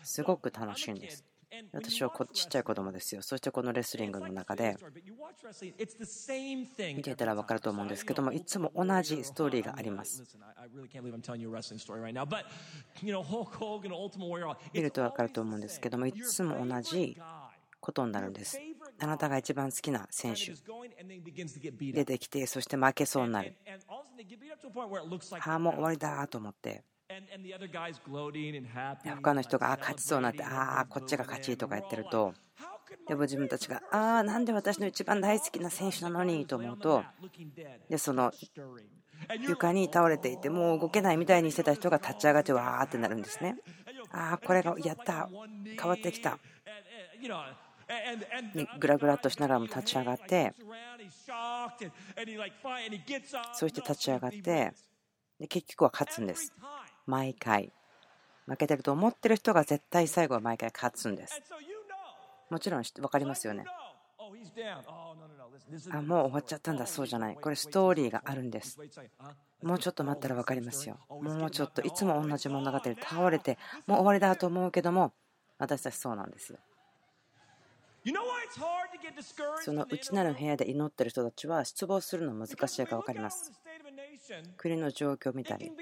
すごく楽しいんです。私はちっちゃい子供ですよ。そしてこのレスリングの中で見ていたら分かると思うんですけども、いつも同じストーリーがあります。見ると分かると思うんですけども、いつも同じことになるんです。あなたが一番好きな選手出てきて、そして負けそうになる。ああ、もう終わりだと思って。他の人があ勝ちそうになってああこっちが勝ちとかやってると。でも自分たちがああなんで私の一番大好きな選手なのにと思うと。でその床に倒れていてもう動けないみたいにしてた人が立ち上がってわーってなるんですね。ああこれがやった変わってきた。ぐらぐらっとしながらも立ち上がって。そして立ち上がって。で結局は勝つんです毎回負けてると思ってる人が絶対最後は毎回勝つんですもちろん分かりますよねあもう終わっちゃったんだそうじゃないこれストーリーがあるんですもうちょっと待ったら分かりますよもうちょっといつも同じ物語で倒れてもう終わりだと思うけども私たちそうなんですよその内なる部屋で祈ってる人たちは失望するの難しいか分かります国の状況を見たり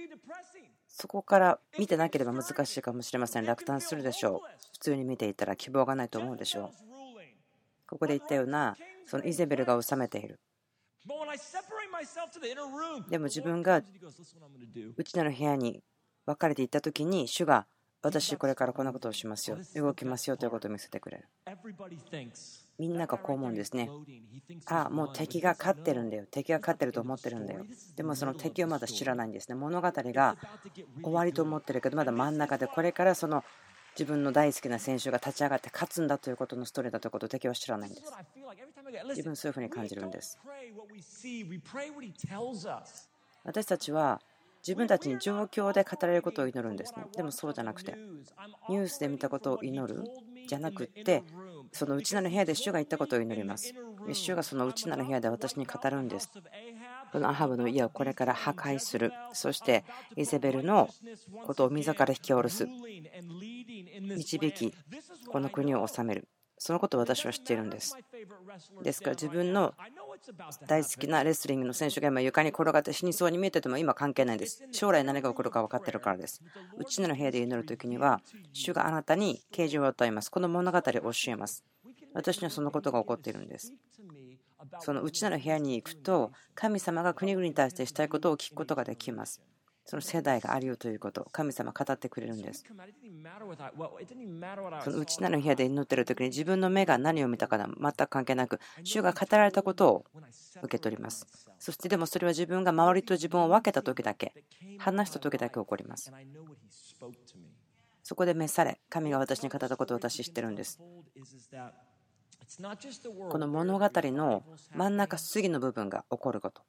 そこから見てなければ難しいかもしれません。落胆するでしょう。普通に見ていたら希望がないと思うでしょう。ここで言ったようなそのイゼベルが治めている。でも自分が内なる部屋に分かれていった時に主が私これからこんなことをしますよ。動きますよということを見せてくれる。みんながこう思うんですねああもう敵が勝ってるんだよ敵が勝ってると思ってるんだよでもその敵をまだ知らないんですね物語が終わりと思ってるけどまだ真ん中でこれからその自分の大好きな選手が立ち上がって勝つんだということのストーリーだということを敵は知らないんです自分そういうふうに感じるんです私たちは自分たちに状況で語られることを祈るんですねでもそうじゃなくてニュースで見たことを祈るじゃなくってその内なる部屋で主が言ったことを祈ります。主がその内なる部屋で私に語るんです。このアハブの家をこれから破壊する。そしてイゼベルのことを自ら引き下ろす。導きこの国を治める。そのことを私は知っているんです。ですから自分の大好きなレスリングの選手が今床に転がって死にそうに見えてても今関係ないです。将来何が起こるか分かってるからです。内なる部屋で祈る時には主があなたに啓示を与えます。この物語を教えます。私にはそのことが起こっているんです。その内なる部屋に行くと神様が国々に対してしたいことを聞くことができます。その世代があるよということ、神様語ってくれるんです。その内なる部屋で祈っている時に自分の目が何を見たか全く関係なく、主が語られたことを受け取ります。そしてでもそれは自分が周りと自分を分けた時だけ、話した時だけ起こります。そこで召され、神が私に語ったことを私知ってるんです。この物語の真ん中過ぎの部分が起こること。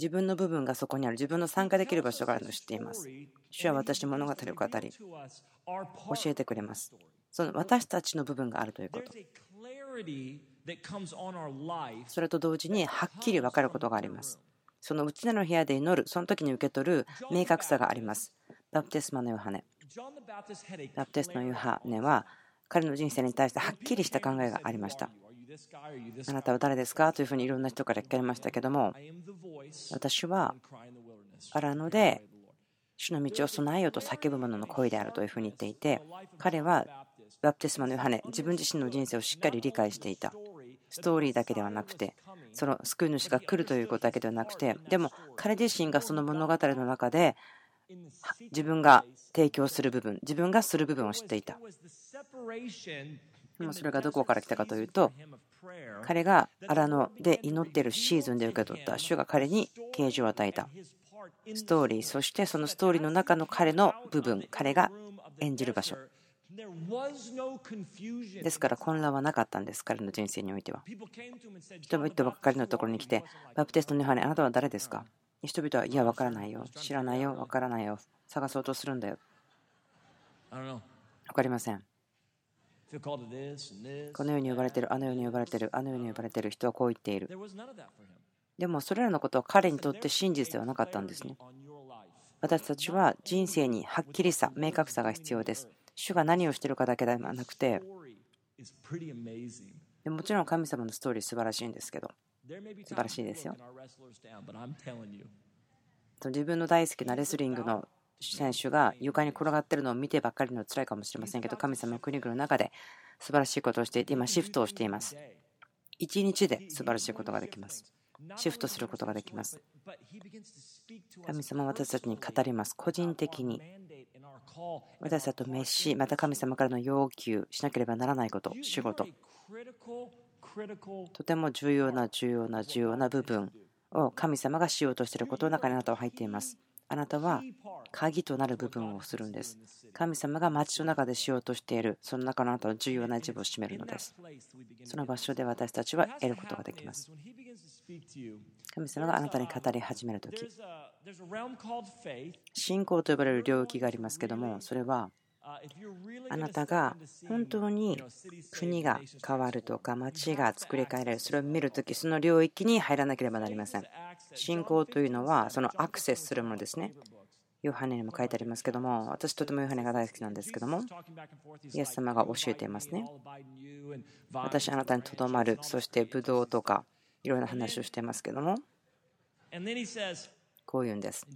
自分の部分がそこにある。自分の参加できる場所があるのを知っています。主は私物語を語り教えてくれます。その私たちの部分があるということ。それと同時にはっきり分かることがあります。その内なる部屋で祈る。その時に受け取る明確さがあります。バプテスマのヨハネ。バプテスマのヨハネは彼の人生に対してはっきりした考えがありました。あなたは誰ですか？というふうにいろんな人から聞かれましたけども私は荒野で主の道を備えようと叫ぶ者の声であるというふうに言っていて彼はバプテスマのヨハネ自分自身の人生をしっかり理解していた。ストーリーだけではなくてその救い主が来るということだけではなくてでも彼自身がその物語の中で自分が提供する部分自分がする部分を知っていたもそれがどこから来たかというと彼が荒野で祈っているシーズンで受け取った主が彼に啓示を与えた。ストーリーそしてそのストーリーの中の彼の部分彼が演じる場所。ですから混乱はなかったんです彼の人生においては。人々ばっかりのところに来てバプテストのヨハネあなたは誰ですか？人々はいや分からないよ。知らないよ。分からないよ。探そうとするんだよ。分かりません。このように呼ばれている、あのように呼ばれている、あのように呼ばれている人はこう言っている。でもそれらのことは彼にとって真実ではなかったんですね。私たちは人生にはっきりさ、明確さが必要です。主が何をしているかだけではなくて、もちろん神様のストーリー素晴らしいんですけど、素晴らしいですよ。自分の大好きなレスリングの選手が床に転がってるのを見てばっかりの辛いかもしれませんけど神様の国々の中で素晴らしいことをしていて今シフトをしています。一日で素晴らしいことができます。シフトすることができます。神様は私たちに語ります。個人的に。私たちと召しまた神様からの要求しなければならないこと仕事。とても重要な重要な重要な部分を神様がしようとしていることの中にあなたは入っています。あなたは鍵となる部分をするんです。神様が街の中でしようとしている、その中のあなたの重要な一部を占めるのです。その場所で私たちは得ることができます。神様があなたに語り始めるとき、信仰と呼ばれる領域がありますけども、それはあなたが本当に国が変わるとか町が作り変えられるそれを見るときその領域に入らなければなりません。信仰というのはそのアクセスするものですね。ヨハネにも書いてありますけども私とてもヨハネが大好きなんですけどもイエス様が教えていますね。私あなたにとどまるそしてブドウとかいろいろな話をしていますけどもこう言うんです。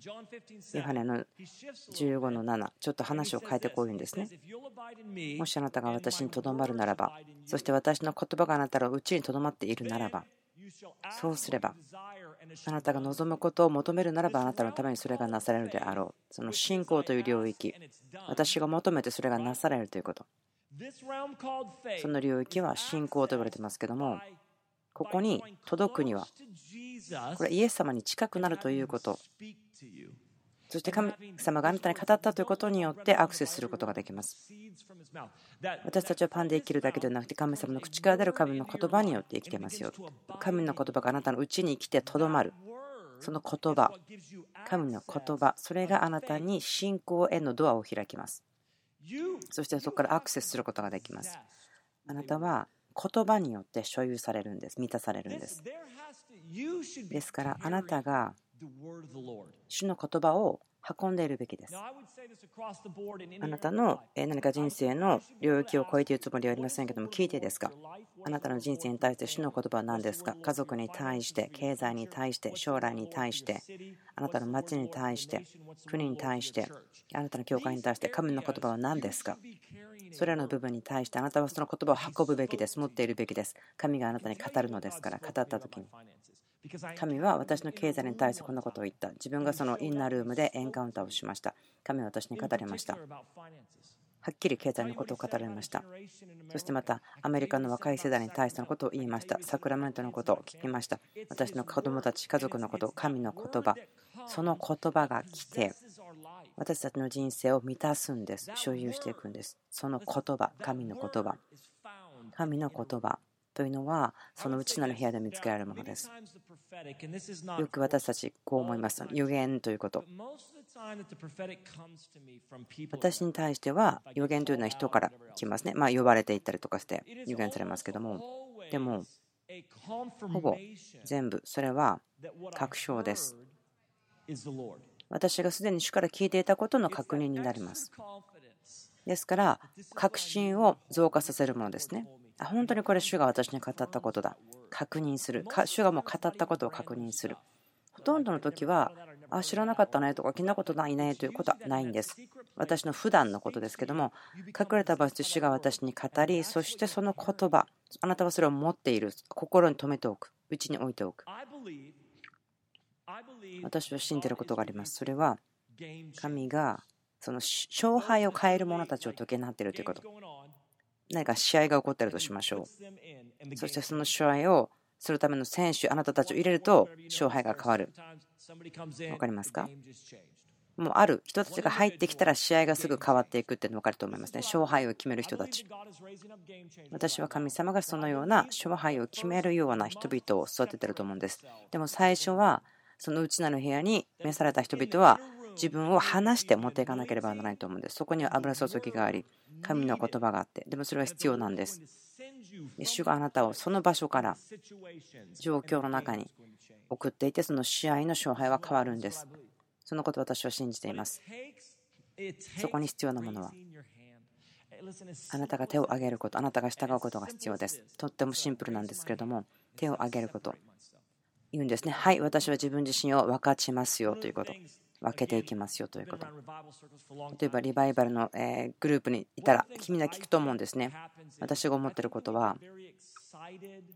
ヨハネの15の7、ちょっと話を変えてこう言うんですね。もしあなたが私にとどまるならば、そして私の言葉があなたのうちにとどまっているならば、そうすれば、あなたが望むことを求めるならば、あなたのためにそれがなされるであろう。その信仰という領域、私が求めてそれがなされるということ。その領域は信仰と呼ばれてますけども、ここに届くには、これイエス様に近くなるということ、そして神様があなたに語ったということによってアクセスすることができます。私たちはパンで生きるだけではなくて、神様の口から出る神の言葉によって生きてますよ。神の言葉があなたのうちに生きてとどまる。その言葉、神の言葉、それがあなたに信仰へのドアを開きます。そしてそこからアクセスすることができます。あなたは言葉によって所有されるんです、満たされるんです。ですからあなたが主の言葉を運んでいるべきです。あなたの何か人生の領域を超えているつもりはありませんけども、聞いてですか？あなたの人生に対して主の言葉は何ですか？家族に対して、経済に対して、将来に対して、あなたの町に対して、国に対して、あなたの教会に対して、神の言葉は何ですか？それらの部分に対してあなたはその言葉を運ぶべきです。持っているべきです。神があなたに語るのですから、語った時に。神は私の経済に対してこんなことを言った。自分がそのインナールームでエンカウンターをしました。神は私に語りました。はっきり経済のことを語られました。そしてまた、アメリカの若い世代に対してのことを言いました。サクラメントのことを聞きました。私の子供たち、家族のこと、神の言葉、その言葉が来て、私たちの人生を満たすんです。所有していくんです。その言葉、神の言葉。神の言葉。というのはその内なる部屋で見つけられるものです。よく私たちこう思います。予言ということ。私に対しては予言というのは人から来ますね。まあ呼ばれていったりとかして予言されますけども。でもほぼ全部それは確証です。私がすでに主から聞いていたことの確認になります。ですから確信を増加させるものですね。あ本当にこれ主が私に語ったことだ。確認する。主がもう語ったことを確認する。ほとんどの時はあ知らなかったねとか聞いたことないねということはないんです。私の普段のことですけども隠れた場所で主が私に語りそしてその言葉あなたはそれを持っている。心に留めておく。うちに置いておく。私は信じてることがあります。それは神がその勝敗を変える者たちを解けなっているということ。何か試合が起こってるとしましょう。そしてその試合をするための選手、あなたたちを入れると勝敗が変わる。分かりますか？もうある人たちが入ってきたら試合がすぐ変わっていくっていうの分かると思いますね。勝敗を決める人たち。私は神様がそのような勝敗を決めるような人々を育ててると思うんです。でも最初はその内なる部屋に召された人々は自分を離して持っていかなければならないと思うんです。そこには油注ぎがあり、神の言葉があって、でもそれは必要なんです。主があなたをその場所から状況の中に送っていて、その試合の勝敗は変わるんです。そのことを私は信じています。そこに必要なものは、あなたが手を挙げること、あなたが従うことが必要です。とってもシンプルなんですけれども、手を挙げること。言うんですね。はい、私は自分自身を分かちますよということ。分けていきますよということ。例えばリバイバルのグループにいたら君は聞くと思うんですね。私が思ってることは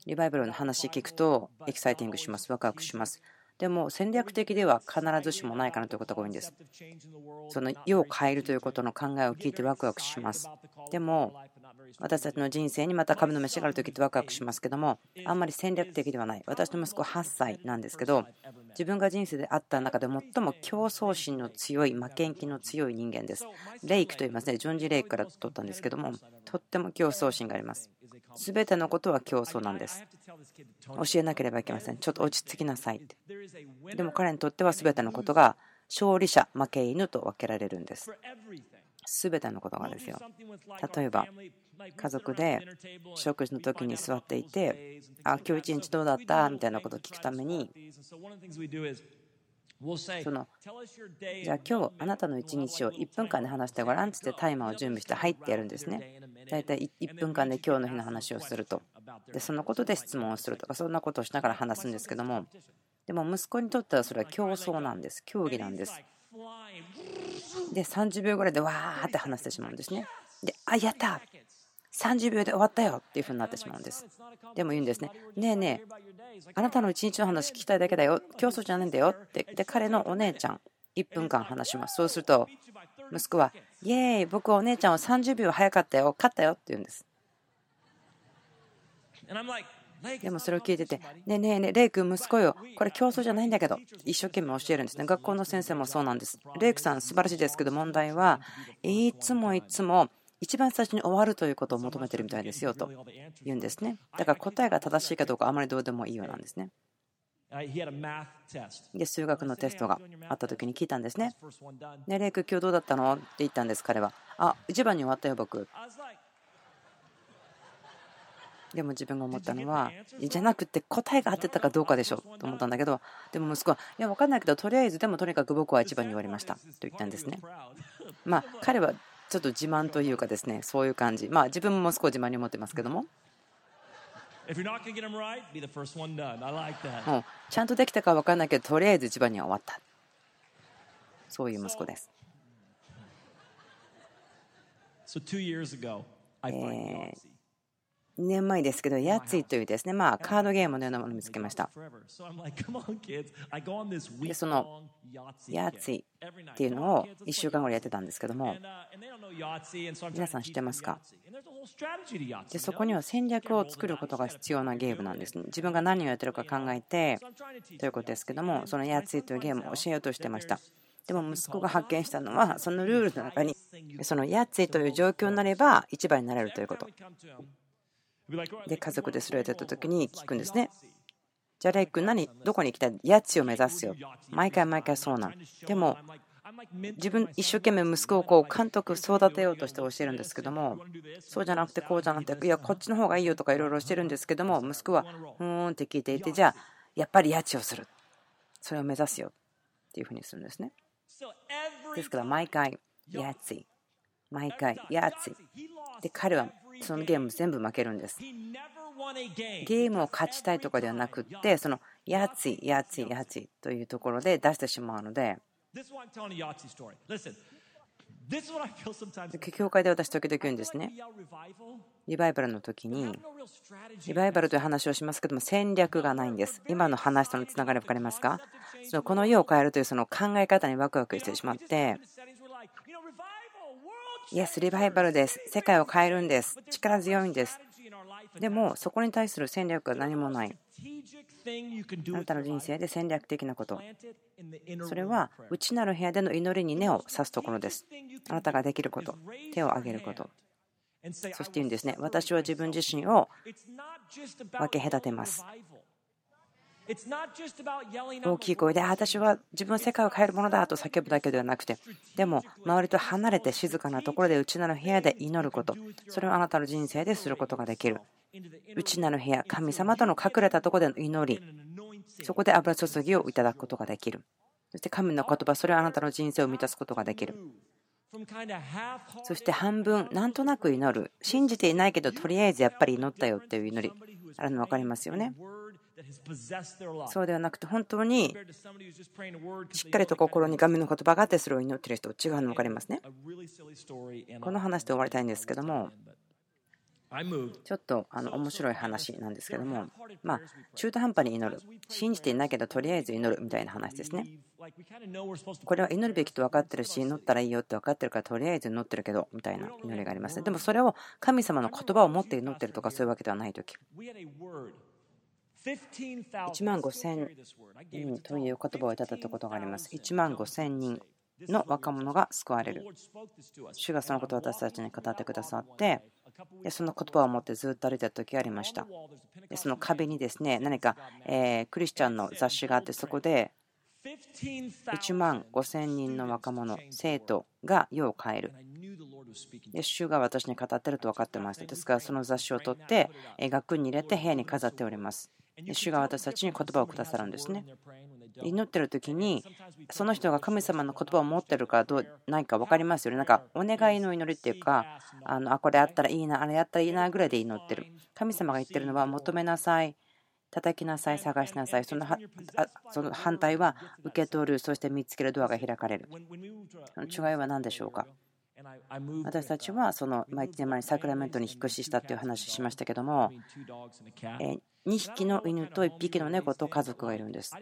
リバイバルの話聞くとエキサイティングします、ワクワクします。でも戦略的では必ずしもないかなということが多いんです。その世を変えるということの考えを聞いてワクワクします。でも私たちの人生にまた神の飯がある時ってワクワクしますけどもあんまり戦略的ではない。私の息子8歳なんですけど自分が人生であった中で最も競争心の強い負けん気の強い人間です。レイクと言いますね。ジョン・ジ・レイクから取ったんですけどもとっても競争心があります。全てのことは競争なんです。教えなければいけません。ちょっと落ち着きなさいって。でも彼にとっては全てのことが勝利者負け犬と分けられるんです。全てのことがですよ。例えば家族で食事の時に座っていて「あ今日一日どうだった?」みたいなことを聞くためにそのじゃあ今日あなたの一日を1分間で話してごらんっつってタイマーを準備して入ってやるんですね。大体1分間で今日の日の話をすると。でそのことで質問をするとかそんなことをしながら話すんですけどもでも息子にとってはそれは競争なんです。競技なんです。で30秒ぐらいでわーって話してしまうんですね。であやった30秒で終わったよっていう風になってしまうんです。でも言うんですね。ねえねえあなたの一日の話聞きたいだけだよ。競争じゃないんだよって。で彼のお姉ちゃん1分間話します。そうすると息子はイエーイ僕お姉ちゃんは30秒早かったよ。勝ったよって言うんです。でもそれを聞いてて、ねえねえねえ、レイ君、息子よ、これ競争じゃないんだけど、一生懸命教えるんですね。学校の先生もそうなんです。レイクさん、素晴らしいですけど、問題はいつもいつも一番最初に終わるということを求めてるみたいですよと言うんですね。だから答えが正しいかどうかあまりどうでもいいようなんですね。で、数学のテストがあった時に聞いたんですね。ね、レイク、今日どうだったの？って言ったんです、彼は。あ、一番に終わったよ、僕。でも自分が思ったのは、じゃなくて答えが合ってたかどうかでしょうと思ったんだけど、でも息子は、いや、分かんないけど、とりあえず、でもとにかく僕は一番に言われましたと言ったんですね。まあ、彼はちょっと自慢というかですね、そういう感じ。まあ、自分も息子を自慢に思ってますけども。もうちゃんとできたか分からないけど、とりあえず一番には終わった。そういう息子です。えー2年前ですけど、ヤッツィというですね、まあ、カードゲームのようなものを見つけました。で、そのヤッツィっていうのを1週間後にやってたんですけども、皆さん知ってますか？でそこには戦略を作ることが必要なゲームなんです、ね。自分が何をやってるか考えてということですけども、そのヤッツィというゲームを教えようとしてました。でも息子が発見したのは、そのルールの中に、そのヤッツィという状況になれば一番になれるということ。で家族でそれをやってた時に聞くんですね。じゃあレイ君何どこに行きたいやつを目指すよ。毎回毎回そうなん。でも自分一生懸命息子をこう監督育てようとして教えるんですけどもそうじゃなくてこうじゃなくていやこっちの方がいいよとかいろいろしてるんですけども息子はふーんって聞いていてじゃあやっぱり家賃をするそれを目指すよっていうふうにするんですねですから毎回家賃毎回家賃で彼はそのゲーム全部負けるんです。ゲームを勝ちたいとかではなくってそのやついやついやついというところで出してしまうので。教会で私時々言うんですね。リバイバルの時にリバイバルという話をしますけども戦略がないんです。今の話とのつながり分かりますか？そのこの世を変えるというその考え方にワクワクしてしまってイエス、リバイバルです。世界を変えるんです。力強いんです。でも、そこに対する戦略が何もない。あなたの人生で戦略的なこと。それは内なる部屋での祈りに根を刺すところです。あなたができること。手を挙げること。そして言うんですね。私は自分自身を分け隔てます。大きい声で私は自分の世界を変えるものだと叫ぶだけではなくて。でも周りと離れて静かなところで内なる部屋で祈ること。それをあなたの人生ですることができる。内なる部屋神様との隠れたところでの祈り。そこで油注ぎをいただくことができる。そして神の言葉それはあなたの人生を満たすことができる。そして半分なんとなく祈る。信じていないけどとりあえずやっぱり祈ったよっていう祈り。あるの分かりますよねそうではなくて本当にしっかりと心に神の言葉があってそれを祈っている人違うの分かりますねこの話で終わりたいんですけどもちょっとあの面白い話なんですけども、まあ、中途半端に祈る、信じていないけどとりあえず祈るみたいな話ですね。これは祈るべきと分かってるし祈ったらいいよって分かってるからとりあえず祈ってるけどみたいな祈りがありますね。でもそれを神様の言葉を持って祈ってるとかそういうわけではない時1万5000人という言葉をいただいたことがあります。1万5000人の若者が救われる。主がそのことを私たちに語ってくださってでその言葉を持ってずっと歩いてた時がありました。でその壁にですね何か、えクリスチャンの雑誌があってそこで1万5000人の若者生徒が世を変える。で主が私に語ってると分かってました。ですからその雑誌を取って額に入れて部屋に飾っております主が私たちに言葉をくださるんですね。祈ってる時にその人が神様の言葉を持ってるかどうないか分かりますよね。なんかお願いの祈りっていうかあのあこれあったらいいなあれやったらいいなぐらいで祈ってる。神様が言ってるのは求めなさい。叩きなさい探しなさい。そのその反対は受け取るそして見つけるドアが開かれる。その違いは何でしょうか？私たちはその1年前にサクラメントに引っ越ししたっていう話しましたけども2匹の犬と1匹の猫と家族がいるんです。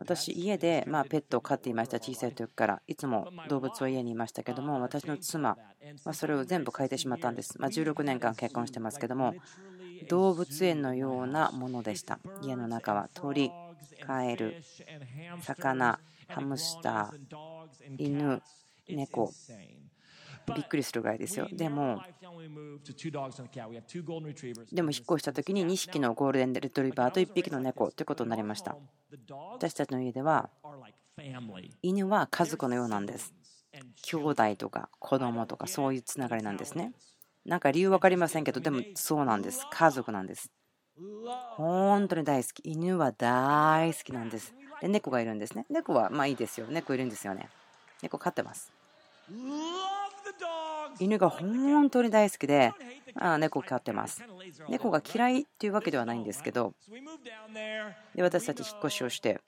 私家でまペットを飼っていました小さい時から。いつも動物は家にいましたけども私の妻はそれを全部変えてしまったんです。ま16年間結婚してますけども動物園のようなものでした。家の中は鳥カエル魚ハムスター犬猫。びっくりするぐらいですよ。でもでも引っ越した時に2匹のゴールデンレトリバーと1匹の猫ということになりました。私たちの家では犬は家族のようなんです。兄弟とか子供とかそういうつながりなんですね。なんか理由分かりませんけどでもそうなんです。家族なんです。本当に大好き。犬は大好きなんです。で猫がいるんですね。猫はまあいいですよ。猫いるんですよね。猫飼ってます犬が本当に大好きで、あ猫飼ってます。猫が嫌いっていうわけではないんですけど、で私たち引っ越しをして、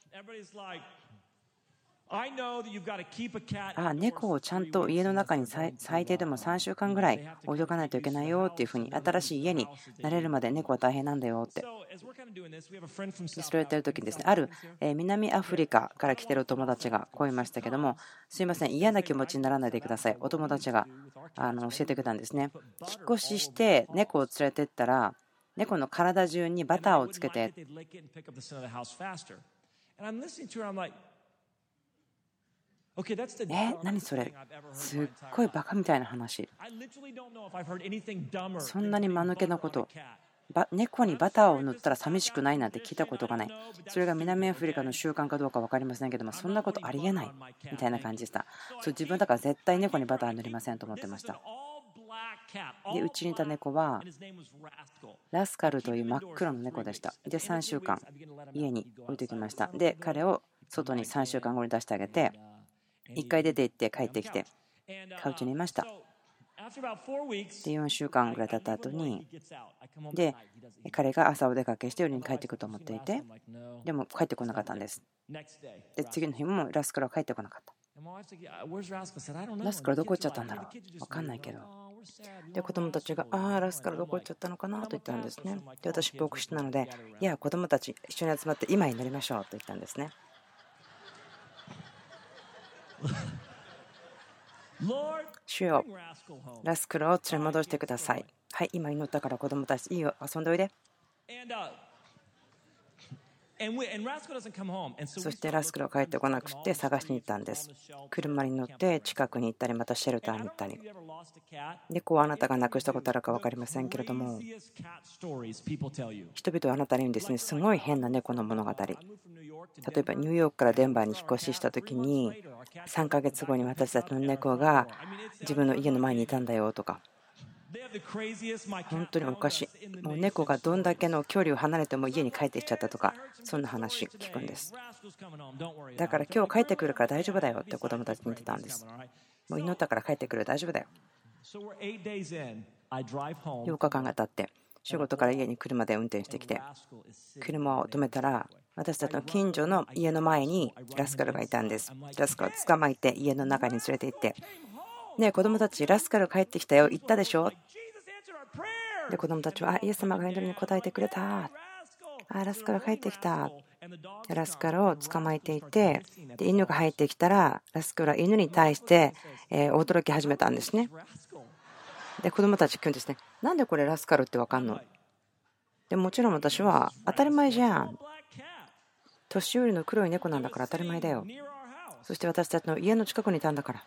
あ猫をちゃんと家の中に最低でも3週間ぐらい置いとかないといけないよっていうふうに新しい家に慣れるまで猫は大変なんだよって。それをやってる時にですね。ある南アフリカから来てるお友達がこう言いましたけどもすいません嫌な気持ちにならないでください。お友達があの教えてくれたんですね。引っ越しして猫を連れてったら猫の体中にバターをつけてえ、何それすっごいバカみたいな話。そんなに間抜けなこと。猫にバターを塗ったら寂しくないなんて聞いたことがない。それが南アフリカの習慣かどうか分かりませんけども、そんなことありえないみたいな感じでした。そう自分だから絶対猫にバター塗りませんと思ってました。で、うちにいた猫はラスカルという真っ黒の猫でした。で、3週間家に置いてきました。で、彼を外に3週間後に出してあげて、1回出て行って帰ってきてカウチにいましたで4週間ぐらい経った後にで彼が朝お出かけして夜に帰ってくると思っていてでも帰ってこなかったんですで次の日もラスカルは帰ってこなかったラスカルどこ行っちゃったんだろう分かんないけどで子供たちが「ああラスカルどこ行っちゃったのかな」と言ったんですねで私牧師なので「いや子供たち一緒に集まって今に乗りましょう」と言ったんですね主よラスクルを連れ戻してください。はい、今祈ったから子供たち、いいよ、遊んでおいで。そしてラスクルは帰ってこなくて探しに行ったんです。車に乗って近くに行ったり、またシェルターに行ったり。猫はあなたが亡くしたことあるか分かりませんけれども、人々はあなたに言うんですね、すごい変な猫の物語。例えばニューヨークからデンバーに引っ越しした時に3ヶ月後に私たちの猫が自分の家の前にいたんだよとか本当におかしい。もう猫がどんだけの距離を離れても家に帰ってきちゃったとか、そんな話聞くんです。だから今日帰ってくるから大丈夫だよって子供たちに言ってたんです。もう祈ったから帰ってくる大丈夫だよ。8日間が経って、仕事から家に車で運転してきて、車を止めたら、私たちの近所の家の前にラスカルがいたんです。ラスカルを捕まえて家の中に連れて行って、ね子供たち、ラスカル帰ってきたよ、言ったでしょ？で、子供たちは、あ、イエス様が祈りに答えてくれた。あ、ラスカル帰ってきた。ラスカルを捕まえていてで犬が入ってきたらラスカルは犬に対してえ驚き始めたんですね。で子供たち聞くんですね。なんでこれラスカルって分かんの？でもちろん私は当たり前じゃん。年寄りの黒い猫なんだから当たり前だよ。そして私たちの家の近くにいたんだから。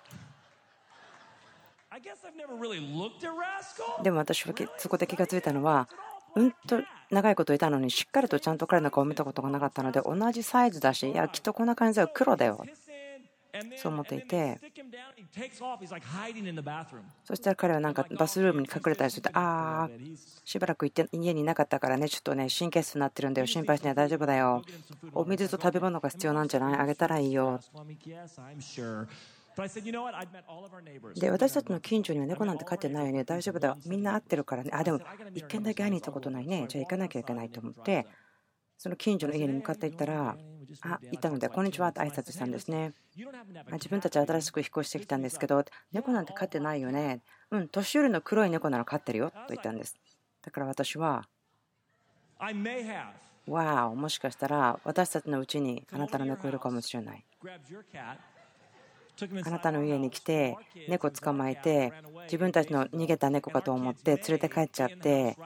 でも私はそこで気が付いたのはうんと長いこといたのにしっかりとちゃんと彼の顔を見たことがなかったので同じサイズだしいやきっとこんな感じだよ黒だよ。そう思っていてそしたら彼はなんかバスルームに隠れたりしてああしばらく行って家にいなかったからねちょっとね神経質になってるんだよ。心配しない大丈夫だよ。お水と食べ物が必要なんじゃない？あげたらいいよ。で私たちの近所には猫なんて飼ってないよね。大丈夫だよ。みんな会ってるからね。あでも1軒だけ会いに行ったことないね。じゃあ行かなきゃいけないと思って。その近所の家に向かって行ったらあいたのでこんにちはって挨拶したんですね。自分たち新しく引っ越してきたんですけど猫なんて飼ってないよね。うん年寄りの黒い猫なら飼ってるよと言ったんです。だから私はわあもしかしたら私たちのうちにあなたの猫いるかもしれないあなたの家に来て猫捕まえて自分たちの逃げた猫かと思って連れて帰っちゃって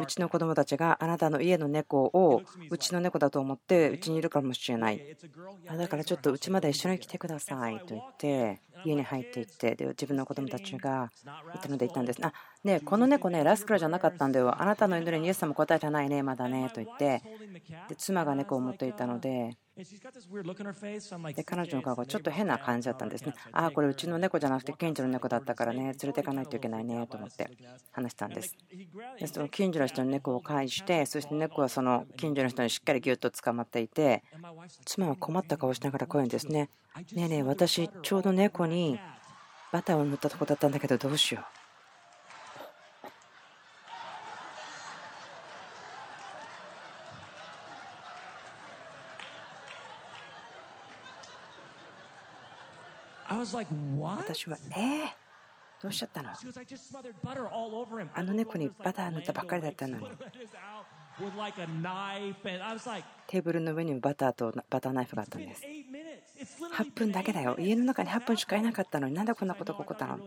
うちの子供たちがあなたの家の猫をうちの猫だと思ってうちにいるかもしれない。だからちょっとうちまで一緒に来てくださいと言って家に入っていってで自分の子供たちがいたので言ったんですあねこの猫ねラスクラじゃなかったんだよあなたの祈りにイエス様答えてないねまだねと言ってで妻が猫を持っていたのでで彼女の顔がちょっと変な感じだったんですね。ああ、これうちの猫じゃなくて近所の猫だったからね、連れていかないといけないねと思って話したんです。でその近所の人の猫を介して、そして猫はその近所の人にしっかりぎゅっと捕まっていて、妻は困った顔しながらこう言うんですね。ねえねえ、私、ちょうど猫にバターを塗ったとこだったんだけど、どうしよう。私は、えー、どうしちゃったの？あの猫にバター塗ったばっかりだったのに。テーブルの上にもバターとバターナイフがあったんです。8分だけだよ。家の中に8分しかいなかったのに、なんでこんなことが起こったの？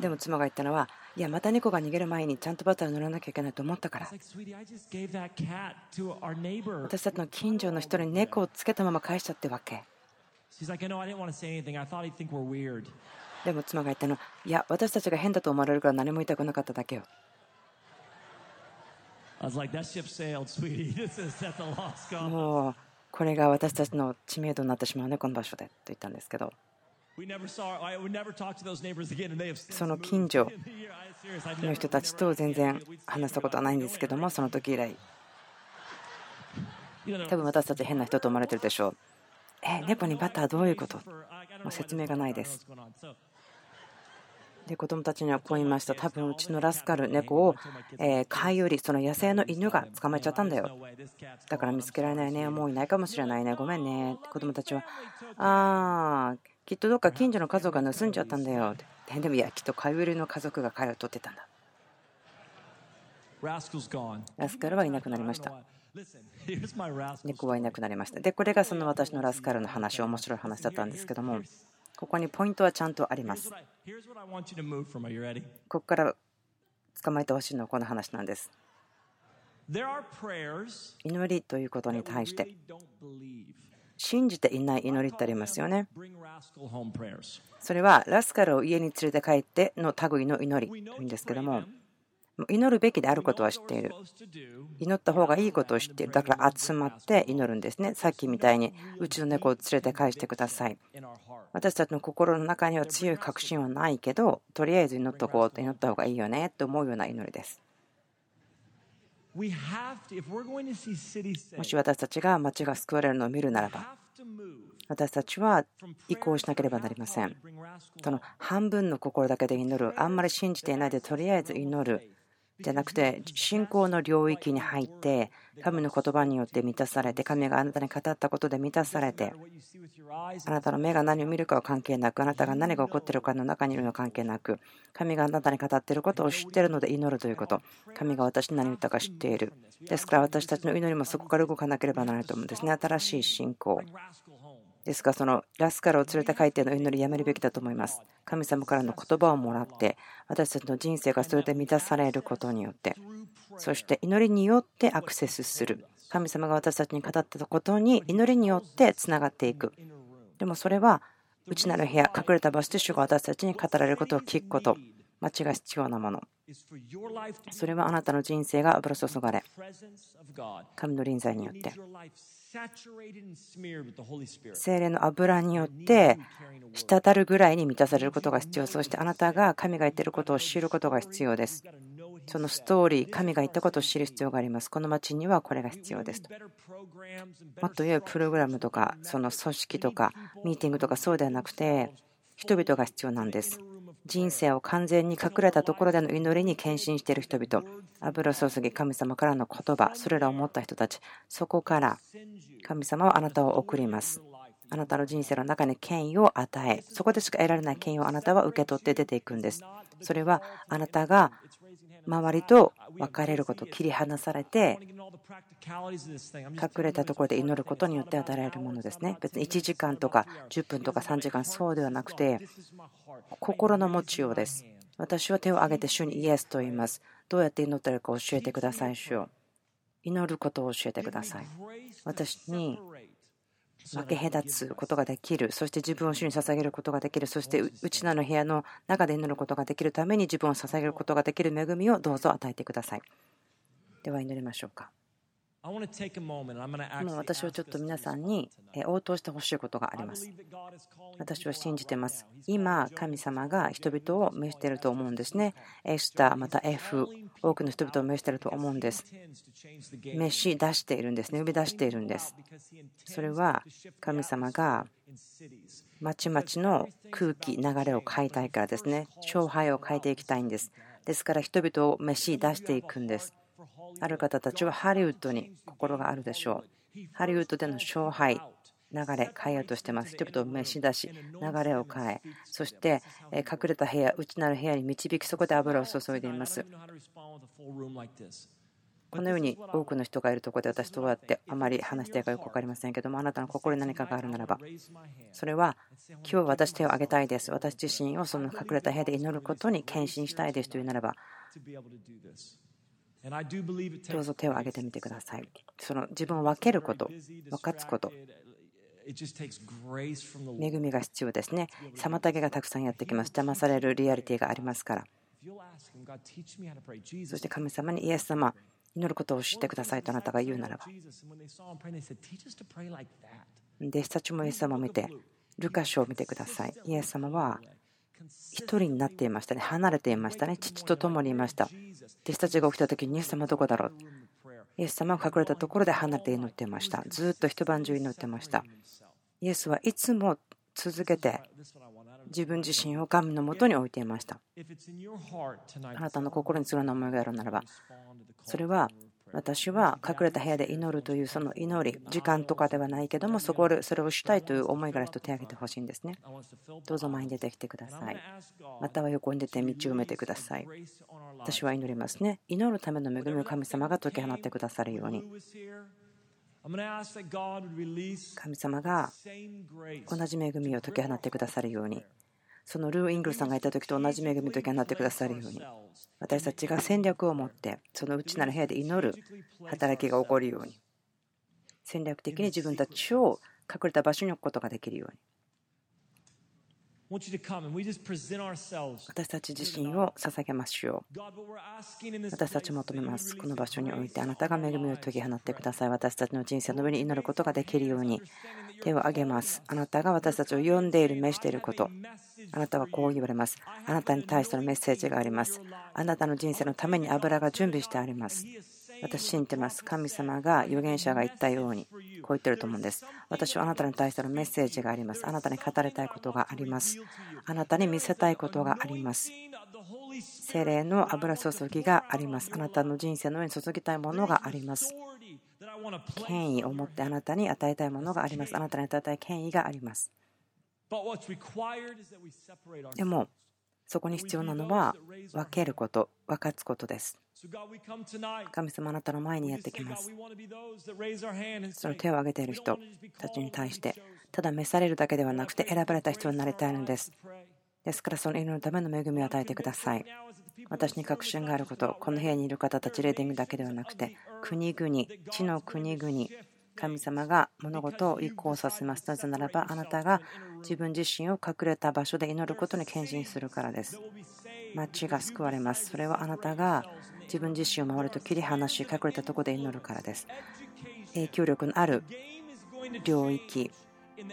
でも妻が言ったのは、いや、また猫が逃げる前にちゃんとバターを塗らなきゃいけないと思ったから。私たちの近所の人に猫をつけたまま返しちゃってわけ。でも妻が言ったの、いや、私たちが変だと思われるから何も言いたくなかっただけよ。もう、これが私たちの知名度になってしまうね、この場所でと言ったんですけど。その近所 の人たちと全然話したことはないんですけども、その時以来、多分私たち変な人と思われてるでしょう。え、猫にバターどういうこと？もう説明がないです。で子供たちにはこう言いました。多分うちのラスカル、猫を、え飼いよりその野生の犬が捕まえちゃったんだよ。だから見つけられないね。もういないかもしれないね。ごめんね。子供たちは、ああ、きっとどっか近所の家族が盗んじゃったんだよ。でもいや、きっと飼いよりの家族が彼を取ってたんだ。ラスカルはいなくなりました。猫はいなくなりました。で、これがその私のラスカルの話、面白い話だったんですけども、ここにポイントはちゃんとあります。ここから捕まえてほしいのはこの話なんです。祈りということに対して、信じていない祈りってありますよね。それはラスカルを家に連れて帰っての類の祈りというんですけども、祈るべきであることは知っている。祈った方がいいことを知っている。だから集まって祈るんですね。さっきみたいに、うちの猫を連れて返してください。私たちの心の中には強い確信はないけど、とりあえず祈っとこうと祈った方がいいよねと思うような祈りです。もし私たちが町が救われるのを見るならば、私たちは移行しなければなりません。その半分の心だけで祈る、あんまり信じていないでとりあえず祈る。じゃなくて信仰の領域に入って神の言葉によって満たされて神があなたに語ったことで満たされてあなたの目が何を見るかは関係なくあなたが何が起こっているかの中にいるのは関係なく神があなたに語っていることを知っているので祈るということ。神が私に何を言ったか知っている。ですから私たちの祈りもそこから動かなければならないと思うんですね。新しい信仰。ですが、そのラスカルを連れた海底の祈りやめるべきだと思います。神様からの言葉をもらって、私たちの人生がそれで満たされることによって、そして祈りによってアクセスする。神様が私たちに語ったことに祈りによってつながっていく。でもそれは、内なる部屋、隠れた場所で主が私たちに語られることを聞くこと、町が必要なもの。それはあなたの人生が油注がれ、神の臨在によって。精霊の油によって滴るぐらいに満たされることが必要。そしてあなたが神が言っていることを知ることが必要です。そのストーリー神が言ったことを知る必要があります。この町にはこれが必要です。ともっと良いプログラムとかその組織とかミーティングとかそうではなくて人々が必要なんです。人生を完全に隠れたところでの祈りに献身している人々、油注ぎ神様からの言葉、それらを持った人たち、そこから神様はあなたを送ります。あなたの人生の中に権威を与え、そこでしか得られない権威をあなたは受け取って出ていくんです。それはあなたが周りと別れること、切り離されて、隠れたところで祈ることによって与えられるものですね。別に1時間とか10分とか3時間、そうではなくて、心の持ちようです。私は手を挙げて主にイエスと言います。どうやって祈っているか教えてください、主よ。祈ることを教えてください。私に分け隔つことができる、そして自分を主に捧げることができる、そして内なの部屋の中で祈ることができるために自分を捧げることができる恵みをどうぞ与えてください。では祈りましょうか。今私はちょっと皆さんに応答してほしいことがあります。私は信じてます。今、神様が人々を召していると思うんですね。エスター、また F、多くの人々を召していると思うんです。召し出しているんですね。呼び出しているんです。それは神様がまちまちの空気、流れを変えたいからですね。勝敗を変えていきたいんです。ですから人々を召し出していくんです。ある方たちはハリウッドに心があるでしょう。ハリウッドでの勝敗、流れ変えようとしてます。人々を召し出し、流れを変え、そして隠れた部屋、内なる部屋に導き、そこで油を注いでいます。このように多くの人がいるところで私とどうやってあまり話していいかよく分かりませんけどもあなたの心に何かがあるならばそれは今日私手を挙げたいです私自身をその隠れた部屋で祈ることに献身したいですというならばどうぞ手を挙げてみてください。その自分を分けること、分かつこと、恵みが必要ですね。妨げがたくさんやってきます。邪魔されるリアリティがありますから。そして神様にイエス様、祈ることを知ってくださいとあなたが言うならば。弟子たちもイエス様を見て、ルカ書を見てください。イエス様は一人になっていましたね。離れていましたね。父と共にいました。弟子たちが起きた時にイエス様はどこだろう？イエス様は隠れたところで離れて祈っていました。ずっと一晩中祈ってました。イエスはいつも続けて自分自身を神のもとに置いていました。あなたの心にそのような思いがあるならば、それは私は隠れた部屋で祈るというその祈り、時間とかではないけども、そこでそれをしたいという思いから人手を挙げてほしいんですね。どうぞ前に出てきてください。または横に出て道を埋めてください。私は祈りますね。祈るための恵みを神様が解き放ってくださるように。神様が同じ恵みを解き放ってくださるように。そのルー・イングルさんがいた時と同じ恵みときになってくださるように私たちが戦略を持ってその内なる部屋で祈る働きが起こるように戦略的に自分たちを隠れた場所に置くことができるように私たち自身を捧げましょう。私たち求めます。この場所においてあなたが恵みを解き放ってください。私たちの人生の上に祈ることができるように手を挙げます。あなたが私たちを呼んでいる、召していること。あなたはこう言われます。あなたに対してのメッセージがあります。あなたの人生のために油が準備してあります。私信じてます。神様が預言者が言ったように、こう言ってると思うんです。私はあなたに対してのメッセージがあります。あなたに語りたいことがあります。あなたに見せたいことがあります。精霊の油注ぎがあります。あなたの人生の上に注ぎたいものがあります。権威を持ってあなたに与えたいものがあります。あなたに与えたい権威があります。でも、そこに必要なのは分けること、分かつことです。神様あなたの前にやってきます。その手を挙げている人たちに対して、ただ召されるだけではなくて選ばれた人になりたいのです。ですからその祈りのための恵みを与えてください。私に確信があること、この部屋にいる方たち、レーディングだけではなくて、国々、地の国々、神様が物事を移行させます。なぜならば、あなたが自分自身を隠れた場所で祈ることに献身するからです。町が救われます。それはあなたが自分自身を守ると切り離し、隠れたところで祈るからです。影響力のある領域、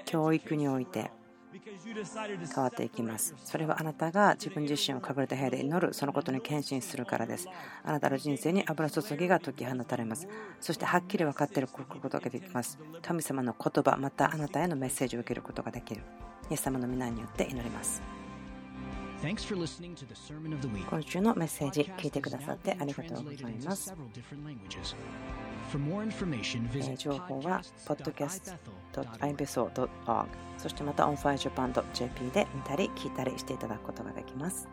教育において、変わっていきます。それはあなたが自分自身を隠れた部屋で祈る、そのことに献身するからです。あなたの人生に油注ぎが解き放たれます。そしてはっきり分かっていることができます。神様の言葉、またあなたへのメッセージを受けることができる。イエス様の皆によって祈ります。今週のメッセージ聞いてくださってありがとうございます。情報は podcast.ibeso.org そしてまた onfirejapan.jp で見たり聞いたりしていただくことができます。